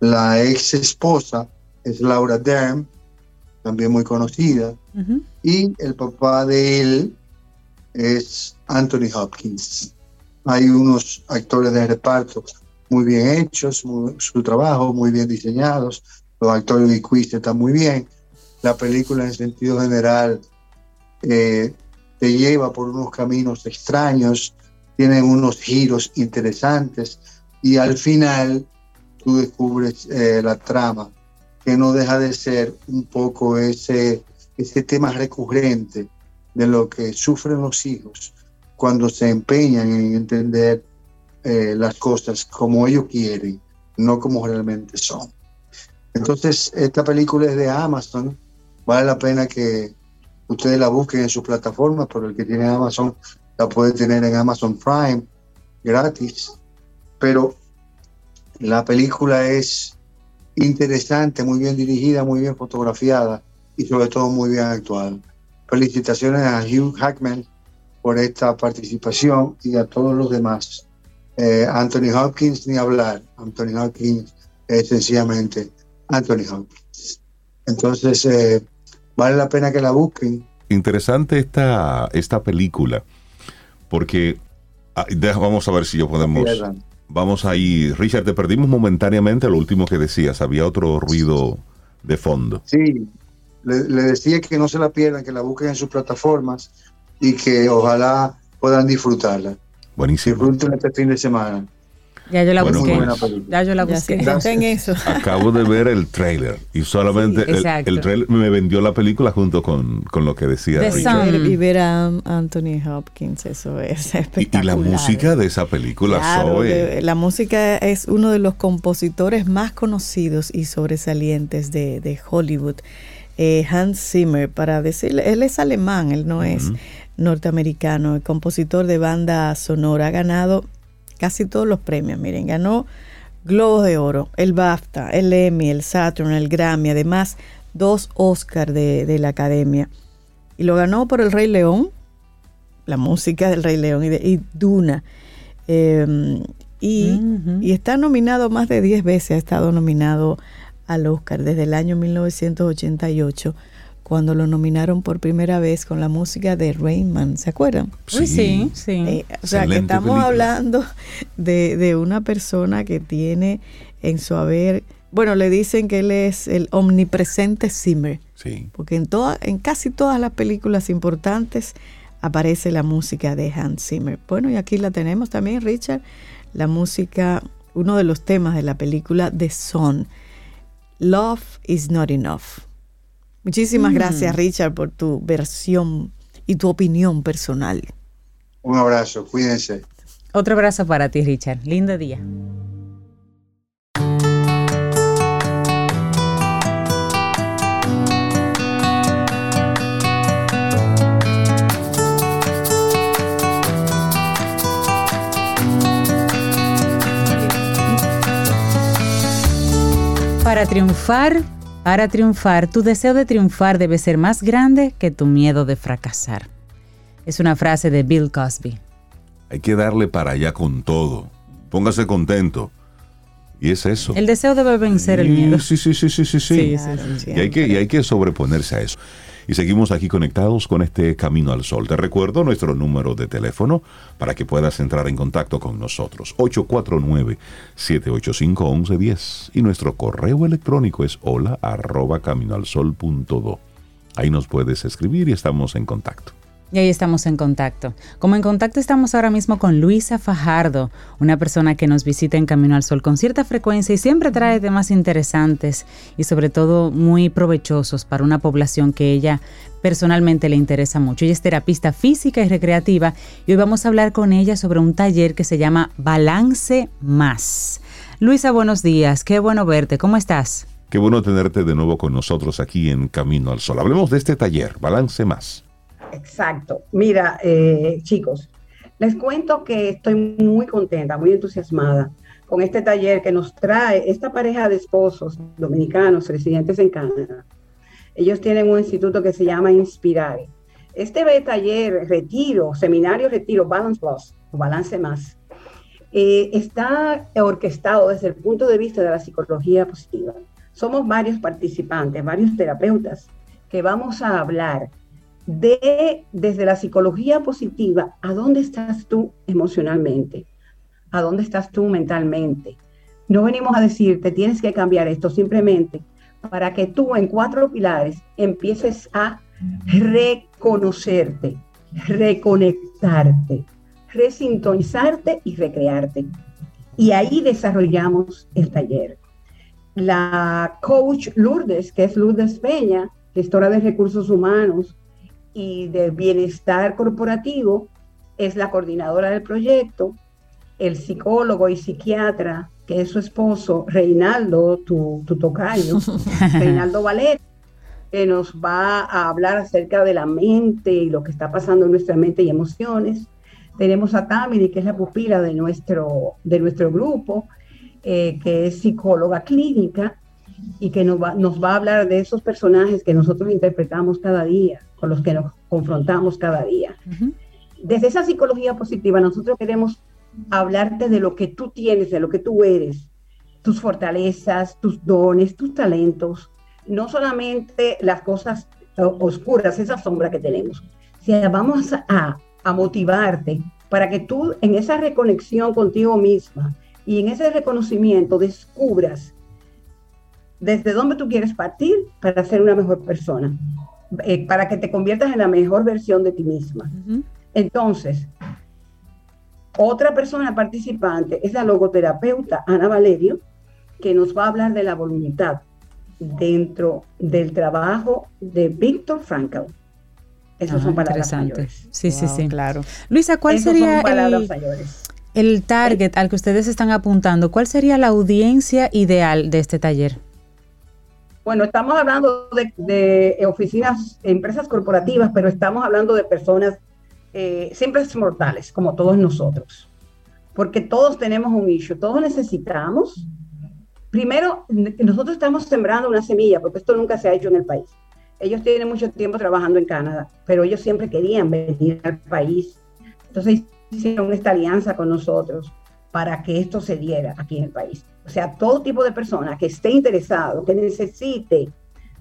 La ex esposa es Laura Dern, también muy conocida. Y el papá de él es Anthony Hopkins. Hay unos actores de reparto muy bien hechos, muy- su trabajo muy bien diseñados. Los actores de quiz están muy bien. La película en sentido general eh, te lleva por unos caminos extraños, tienen unos giros interesantes y al final tú descubres eh, la trama, que no deja de ser un poco ese, ese tema recurrente de lo que sufren los hijos cuando se empeñan en entender eh, las cosas como ellos quieren, no como realmente son. Entonces, esta película es de Amazon, vale la pena que ustedes la busquen en su plataforma, pero el que tiene Amazon la puede tener en Amazon Prime gratis. Pero la película es interesante, muy bien dirigida, muy bien fotografiada y sobre todo muy bien actuada. Felicitaciones a Hugh Hackman por esta participación y a todos los demás. Eh, Anthony Hopkins, ni hablar. Anthony Hopkins es sencillamente Anthony Hopkins. Entonces, eh, vale la pena que la busquen. Interesante esta, esta película, porque ah, vamos a ver si yo podemos... Vamos ahí, Richard, te perdimos momentáneamente lo último que decías, había otro ruido de fondo. Sí, le, le decía que no se la pierdan, que la busquen en sus plataformas y que ojalá puedan disfrutarla. Buenísimo. Disfruten este fin de semana. Ya yo la Bueno, busqué. Ya yo la Ya busqué. sí, en eso. Acabo de ver el trailer y solamente Sí, el, el trailer me vendió la película junto con, con lo que decía The Richard. Y ver a Anthony Hopkins, eso es Y, y espectacular. la música de esa película, Claro, Zoe. la música es uno de los compositores más conocidos y sobresalientes de, de Hollywood. Eh, Hans Zimmer, para decirle, él es alemán, él no es norteamericano, el compositor de banda sonora, ha ganado casi todos los premios. Miren, ganó Globos de Oro, el BAFTA, el Emmy, el Saturn, el Grammy, además dos Oscar de, de la Academia. Y lo ganó por El Rey León, la música del Rey León y, de, y Duna. Eh, y, y está nominado más de 10 veces, ha estado nominado al Oscar desde el año 1988, cuando lo nominaron por primera vez con la música de Rayman, ¿se acuerdan? Sí, sí. Eh, o sea, que estamos película. hablando de, de una persona que tiene en su haber, bueno, le dicen que él es el omnipresente Zimmer, Sí. porque en, toda, en casi todas las películas importantes aparece la música de Hans Zimmer. Bueno, y aquí la tenemos también, Richard, la música, uno de los temas de la película The Son, Love is Not Enough. Muchísimas gracias, Richard, por tu versión y tu opinión personal. Un abrazo, cuídense. Otro abrazo para ti, Richard. Lindo día. Para triunfar, para triunfar, tu deseo de triunfar debe ser más grande que tu miedo de fracasar. Es una frase de Bill Cosby. Hay que darle para allá con todo. Póngase contento. Y es eso. El deseo debe vencer el Sí, miedo. Sí, sí, sí, sí, sí. sí. Sí, Y hay, que, y hay que sobreponerse a eso. Y seguimos aquí conectados con este Camino al Sol. Te recuerdo nuestro número de teléfono para que puedas entrar en contacto con nosotros. 849-785-1110. Y nuestro correo electrónico es hola arroba caminoalsol.do. Ahí nos puedes escribir y estamos en contacto. Y ahí estamos en contacto. Como en contacto estamos ahora mismo con Luisa Fajardo, una persona que nos visita en Camino al Sol con cierta frecuencia y siempre trae temas interesantes y sobre todo muy provechosos para una población que ella personalmente le interesa mucho. Ella es terapista física y recreativa y hoy vamos a hablar con ella sobre un taller que se llama Balance Más. Luisa, buenos días. Qué bueno verte. ¿Cómo estás? Qué bueno tenerte de nuevo con nosotros aquí en Camino al Sol. Hablemos de este taller, Balance Más. Exacto. Mira, eh, chicos, les cuento que estoy muy contenta, muy entusiasmada con este taller que nos trae esta pareja de esposos dominicanos residentes en Canadá. Ellos tienen un instituto que se llama Inspirare. Este taller, retiro, seminario retiro, Balance Plus, o Balance Más, eh, está orquestado desde el punto de vista de la psicología positiva. Somos varios participantes, varios terapeutas, que vamos a hablar de desde la psicología positiva a dónde estás tú emocionalmente, a dónde estás tú mentalmente. No venimos a decirte tienes que cambiar esto simplemente para que tú en cuatro pilares empieces a reconocerte, reconectarte, resintonizarte y recrearte. Y ahí desarrollamos el taller. La coach Lourdes, que es Lourdes Peña, gestora de recursos humanos y de bienestar corporativo, es la coordinadora del proyecto el psicólogo y psiquiatra, que es su esposo, Reinaldo, tu, tu tocayo, [laughs] Reinaldo Valer, que nos va a hablar acerca de la mente y lo que está pasando en nuestra mente y emociones. Tenemos a Tamiri, que es la pupila de nuestro, de nuestro grupo, eh, que es psicóloga clínica y que nos va, nos va a hablar de esos personajes que nosotros interpretamos cada día, con los que nos confrontamos cada día. Desde esa psicología positiva, nosotros queremos hablarte de lo que tú tienes, de lo que tú eres, tus fortalezas, tus dones, tus talentos, no solamente las cosas oscuras, esa sombra que tenemos. Si vamos a, a motivarte para que tú en esa reconexión contigo misma y en ese reconocimiento descubras desde dónde tú quieres partir para ser una mejor persona, eh, para que te conviertas en la mejor versión de ti misma. Entonces, otra persona participante es la logoterapeuta Ana Valerio, que nos va a hablar de la voluntad dentro del trabajo de Víctor Frankl. Esas son ah, palabras mayores. Sí, sí, sí. Claro. Luisa, ¿cuál sería el, el, target al que ustedes están apuntando? ¿Cuál sería la audiencia ideal de este taller? Bueno, estamos hablando de, de oficinas, empresas corporativas, pero estamos hablando de personas eh, siempre es mortales, como todos nosotros, porque todos tenemos un issue, todos necesitamos. Primero, nosotros estamos sembrando una semilla, porque esto nunca se ha hecho en el país. Ellos tienen mucho tiempo trabajando en Canadá, pero ellos siempre querían venir al país. Entonces hicieron esta alianza con nosotros para que esto se diera aquí en el país. O sea, todo tipo de persona que esté interesado, que necesite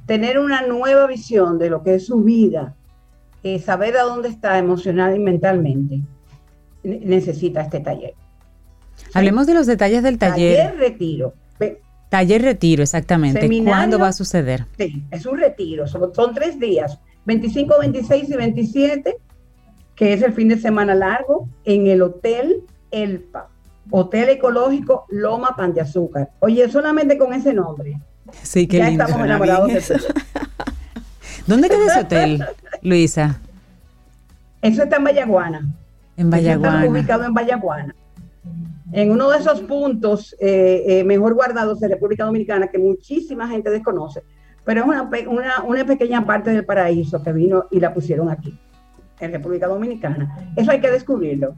tener una nueva visión de lo que es su vida, eh, saber a dónde está emocional y mentalmente, necesita este taller. Hablemos de los detalles del taller. Taller retiro. Taller retiro, exactamente. ¿Cuándo va a suceder? Sí, es un retiro, son, son, tres días, 25, 26 y 27, que es el fin de semana largo, en el Hotel Elpa, Hotel Ecológico Loma Pan de Azúcar. Oye, solamente con ese nombre. Sí, qué ya lindo. estamos enamorados de eso. [laughs] ¿Dónde queda ese hotel, Luisa? Eso está en Vallaguana. En Vallaguana. está ubicado en Vallaguana. En uno de esos puntos eh, eh, mejor guardados de República Dominicana que muchísima gente desconoce, pero es una, una, una pequeña parte del paraíso que vino y la pusieron aquí, en República Dominicana. Eso hay que descubrirlo.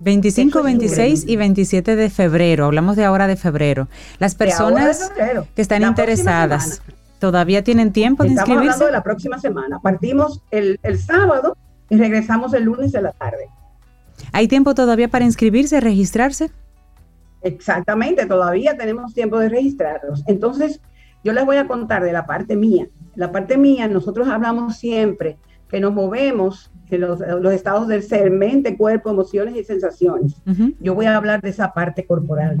25, 26 y 27 de febrero, hablamos de ahora de febrero. Las personas que están interesadas, ¿Todavía tienen tiempo de Estamos inscribirse? hablando de la próxima semana. Partimos el, el sábado y regresamos el lunes de la tarde. ¿Hay tiempo todavía para inscribirse, registrarse? Exactamente, todavía tenemos tiempo de registrarnos. Entonces, yo les voy a contar de la parte mía. La parte mía, nosotros hablamos siempre que nos movemos en los, los estados del ser, mente, cuerpo, emociones y sensaciones. Yo voy a hablar de esa parte corporal,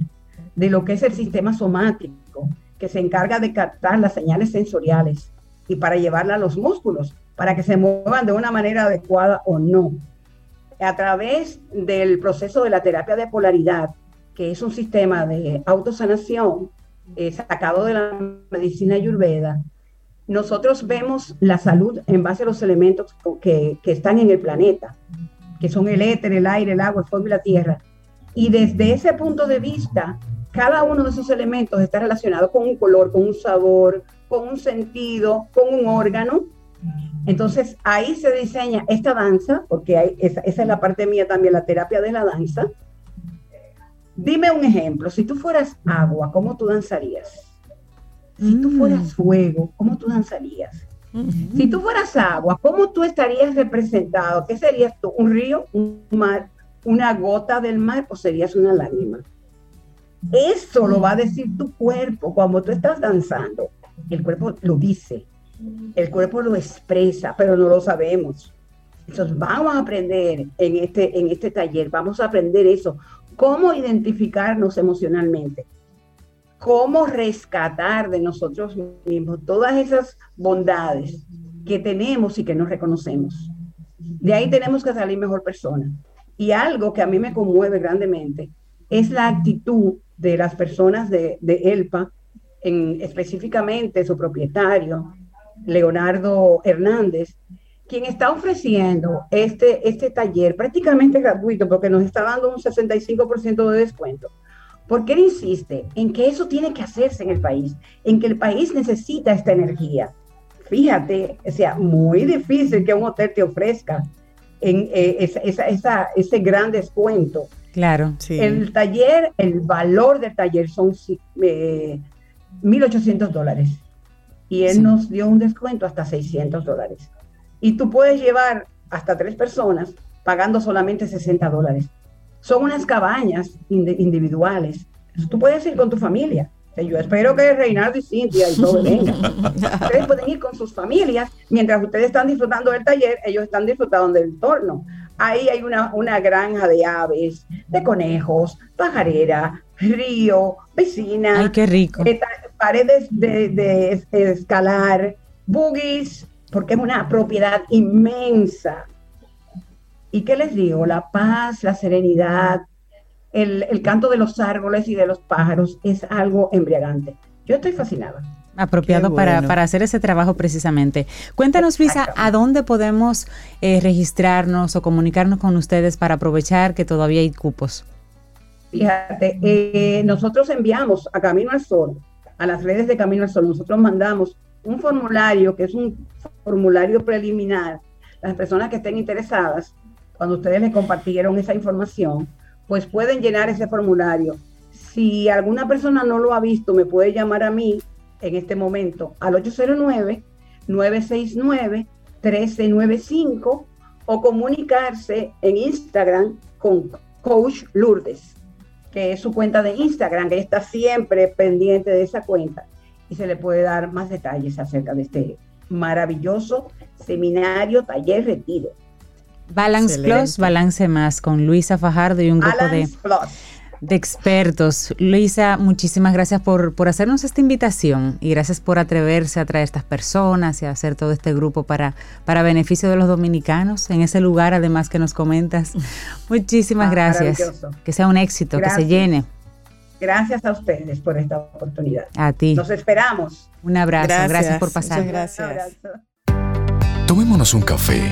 de lo que es el sistema somático, que se encarga de captar las señales sensoriales y para llevarla a los músculos, para que se muevan de una manera adecuada o no. A través del proceso de la terapia de polaridad, que es un sistema de autosanación eh, sacado de la medicina ayurveda, nosotros vemos la salud en base a los elementos que, que están en el planeta, que son el éter, el aire, el agua, el fuego y la tierra. Y desde ese punto de vista, cada uno de esos elementos está relacionado con un color, con un sabor, con un sentido, con un órgano Entonces ahí se diseña esta danza, porque esa es la parte mía también, la terapia de la danza. Dime un ejemplo, si tú fueras agua, ¿cómo tú danzarías? Si tú fueras fuego, ¿cómo tú danzarías? Si tú fueras agua, ¿cómo tú estarías representado? ¿Qué serías tú? ¿Un río? ¿Un mar? ¿Una gota del mar? ¿O serías una lágrima? Eso lo va a decir tu cuerpo cuando tú estás danzando. El cuerpo lo dice, el cuerpo lo expresa, pero no lo sabemos. Entonces vamos a aprender en este, en este taller, vamos a aprender eso, cómo identificarnos emocionalmente, cómo rescatar de nosotros mismos todas esas bondades que tenemos y que no reconocemos. De ahí tenemos que salir mejor persona. Y algo que a mí me conmueve grandemente es la actitud de las personas de, de ELPA, en, específicamente su propietario, Leonardo Hernández, quien está ofreciendo este, este taller prácticamente gratuito porque nos está dando un 65% de descuento. Porque él insiste en que eso tiene que hacerse en el país, en que el país necesita esta energía. Fíjate, o sea, muy difícil que un hotel te ofrezca en, eh, esa, esa, ese gran descuento. Claro, sí. El taller, el valor del taller son eh, 1.800 dólares. Y él Sí. nos dio un descuento hasta 600 dólares. Y tú puedes llevar hasta tres personas pagando solamente 60 dólares. Son unas cabañas indi- individuales. Tú puedes ir con tu familia. O sea, Yo espero que Reinaldo y Cintia y todo vengan. [laughs] Ustedes pueden ir con sus familias. Mientras ustedes están disfrutando del taller, ellos están disfrutando del entorno. Ahí hay una, una granja de aves, de conejos, pajarera, río, piscina Ay, qué rico. eh, paredes de, de es- escalar, boogies, porque es una propiedad inmensa. ¿Y qué les digo? La paz, la serenidad, el, el canto de los árboles y de los pájaros es algo embriagante. Yo estoy fascinada. Apropiado Qué para, bueno. para hacer ese trabajo precisamente. Cuéntanos, Luisa, ¿a dónde podemos eh, registrarnos o comunicarnos con ustedes para aprovechar que todavía hay cupos? Fíjate, eh, nosotros enviamos a Camino al Sol, a las redes de Camino al Sol, nosotros mandamos un formulario que es un formulario preliminar. Las personas que estén interesadas, cuando ustedes les compartieron esa información, pues pueden llenar ese formulario. Si alguna persona no lo ha visto, me puede llamar a mí en este momento al 809-969-1395 o comunicarse en Instagram con Coach Lourdes que es su cuenta de Instagram, que está siempre pendiente de esa cuenta y se le puede dar más detalles acerca de este maravilloso seminario, taller, retiro. Balance Excelente. Plus, Balance Más, con Luisa Fajardo y un grupo de, Plus. de expertos. Luisa, muchísimas gracias por, por hacernos esta invitación y gracias por atreverse a traer estas personas y a hacer todo este grupo para, para beneficio de los dominicanos en ese lugar, además que nos comentas. [laughs] Muchísimas Ah, gracias. Que sea un éxito, que se llene. Gracias a ustedes por esta oportunidad. A ti. Nos esperamos. Un abrazo. Gracias, por pasar. Muchas gracias. Un abrazo. Tomémonos un café.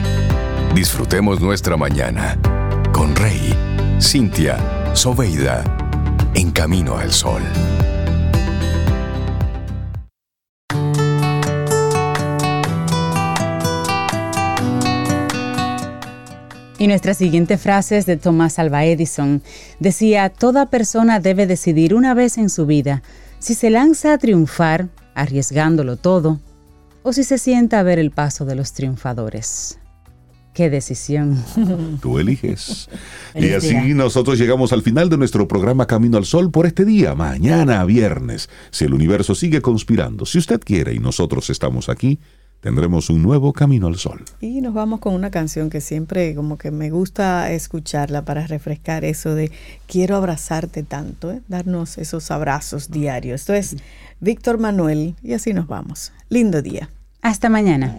Disfrutemos nuestra mañana con Rey, Cintia, Soveida, en camino al sol. Y nuestra siguiente frase es de Thomas Alva Edison. Decía, toda persona debe decidir una vez en su vida si se lanza a triunfar, arriesgándolo todo, o si se sienta a ver el paso de los triunfadores. Qué decisión. [laughs] Tú eliges. [laughs] y así día. nosotros llegamos al final de nuestro programa Camino al Sol por este día, mañana viernes. Si el universo sigue conspirando, si usted quiere y nosotros estamos aquí, tendremos un nuevo Camino al Sol. Y nos vamos con una canción que siempre como que me gusta escucharla para refrescar eso de quiero abrazarte tanto, ¿eh? darnos esos abrazos diarios. Esto es Víctor Manuel y así nos vamos. Lindo día. Hasta mañana.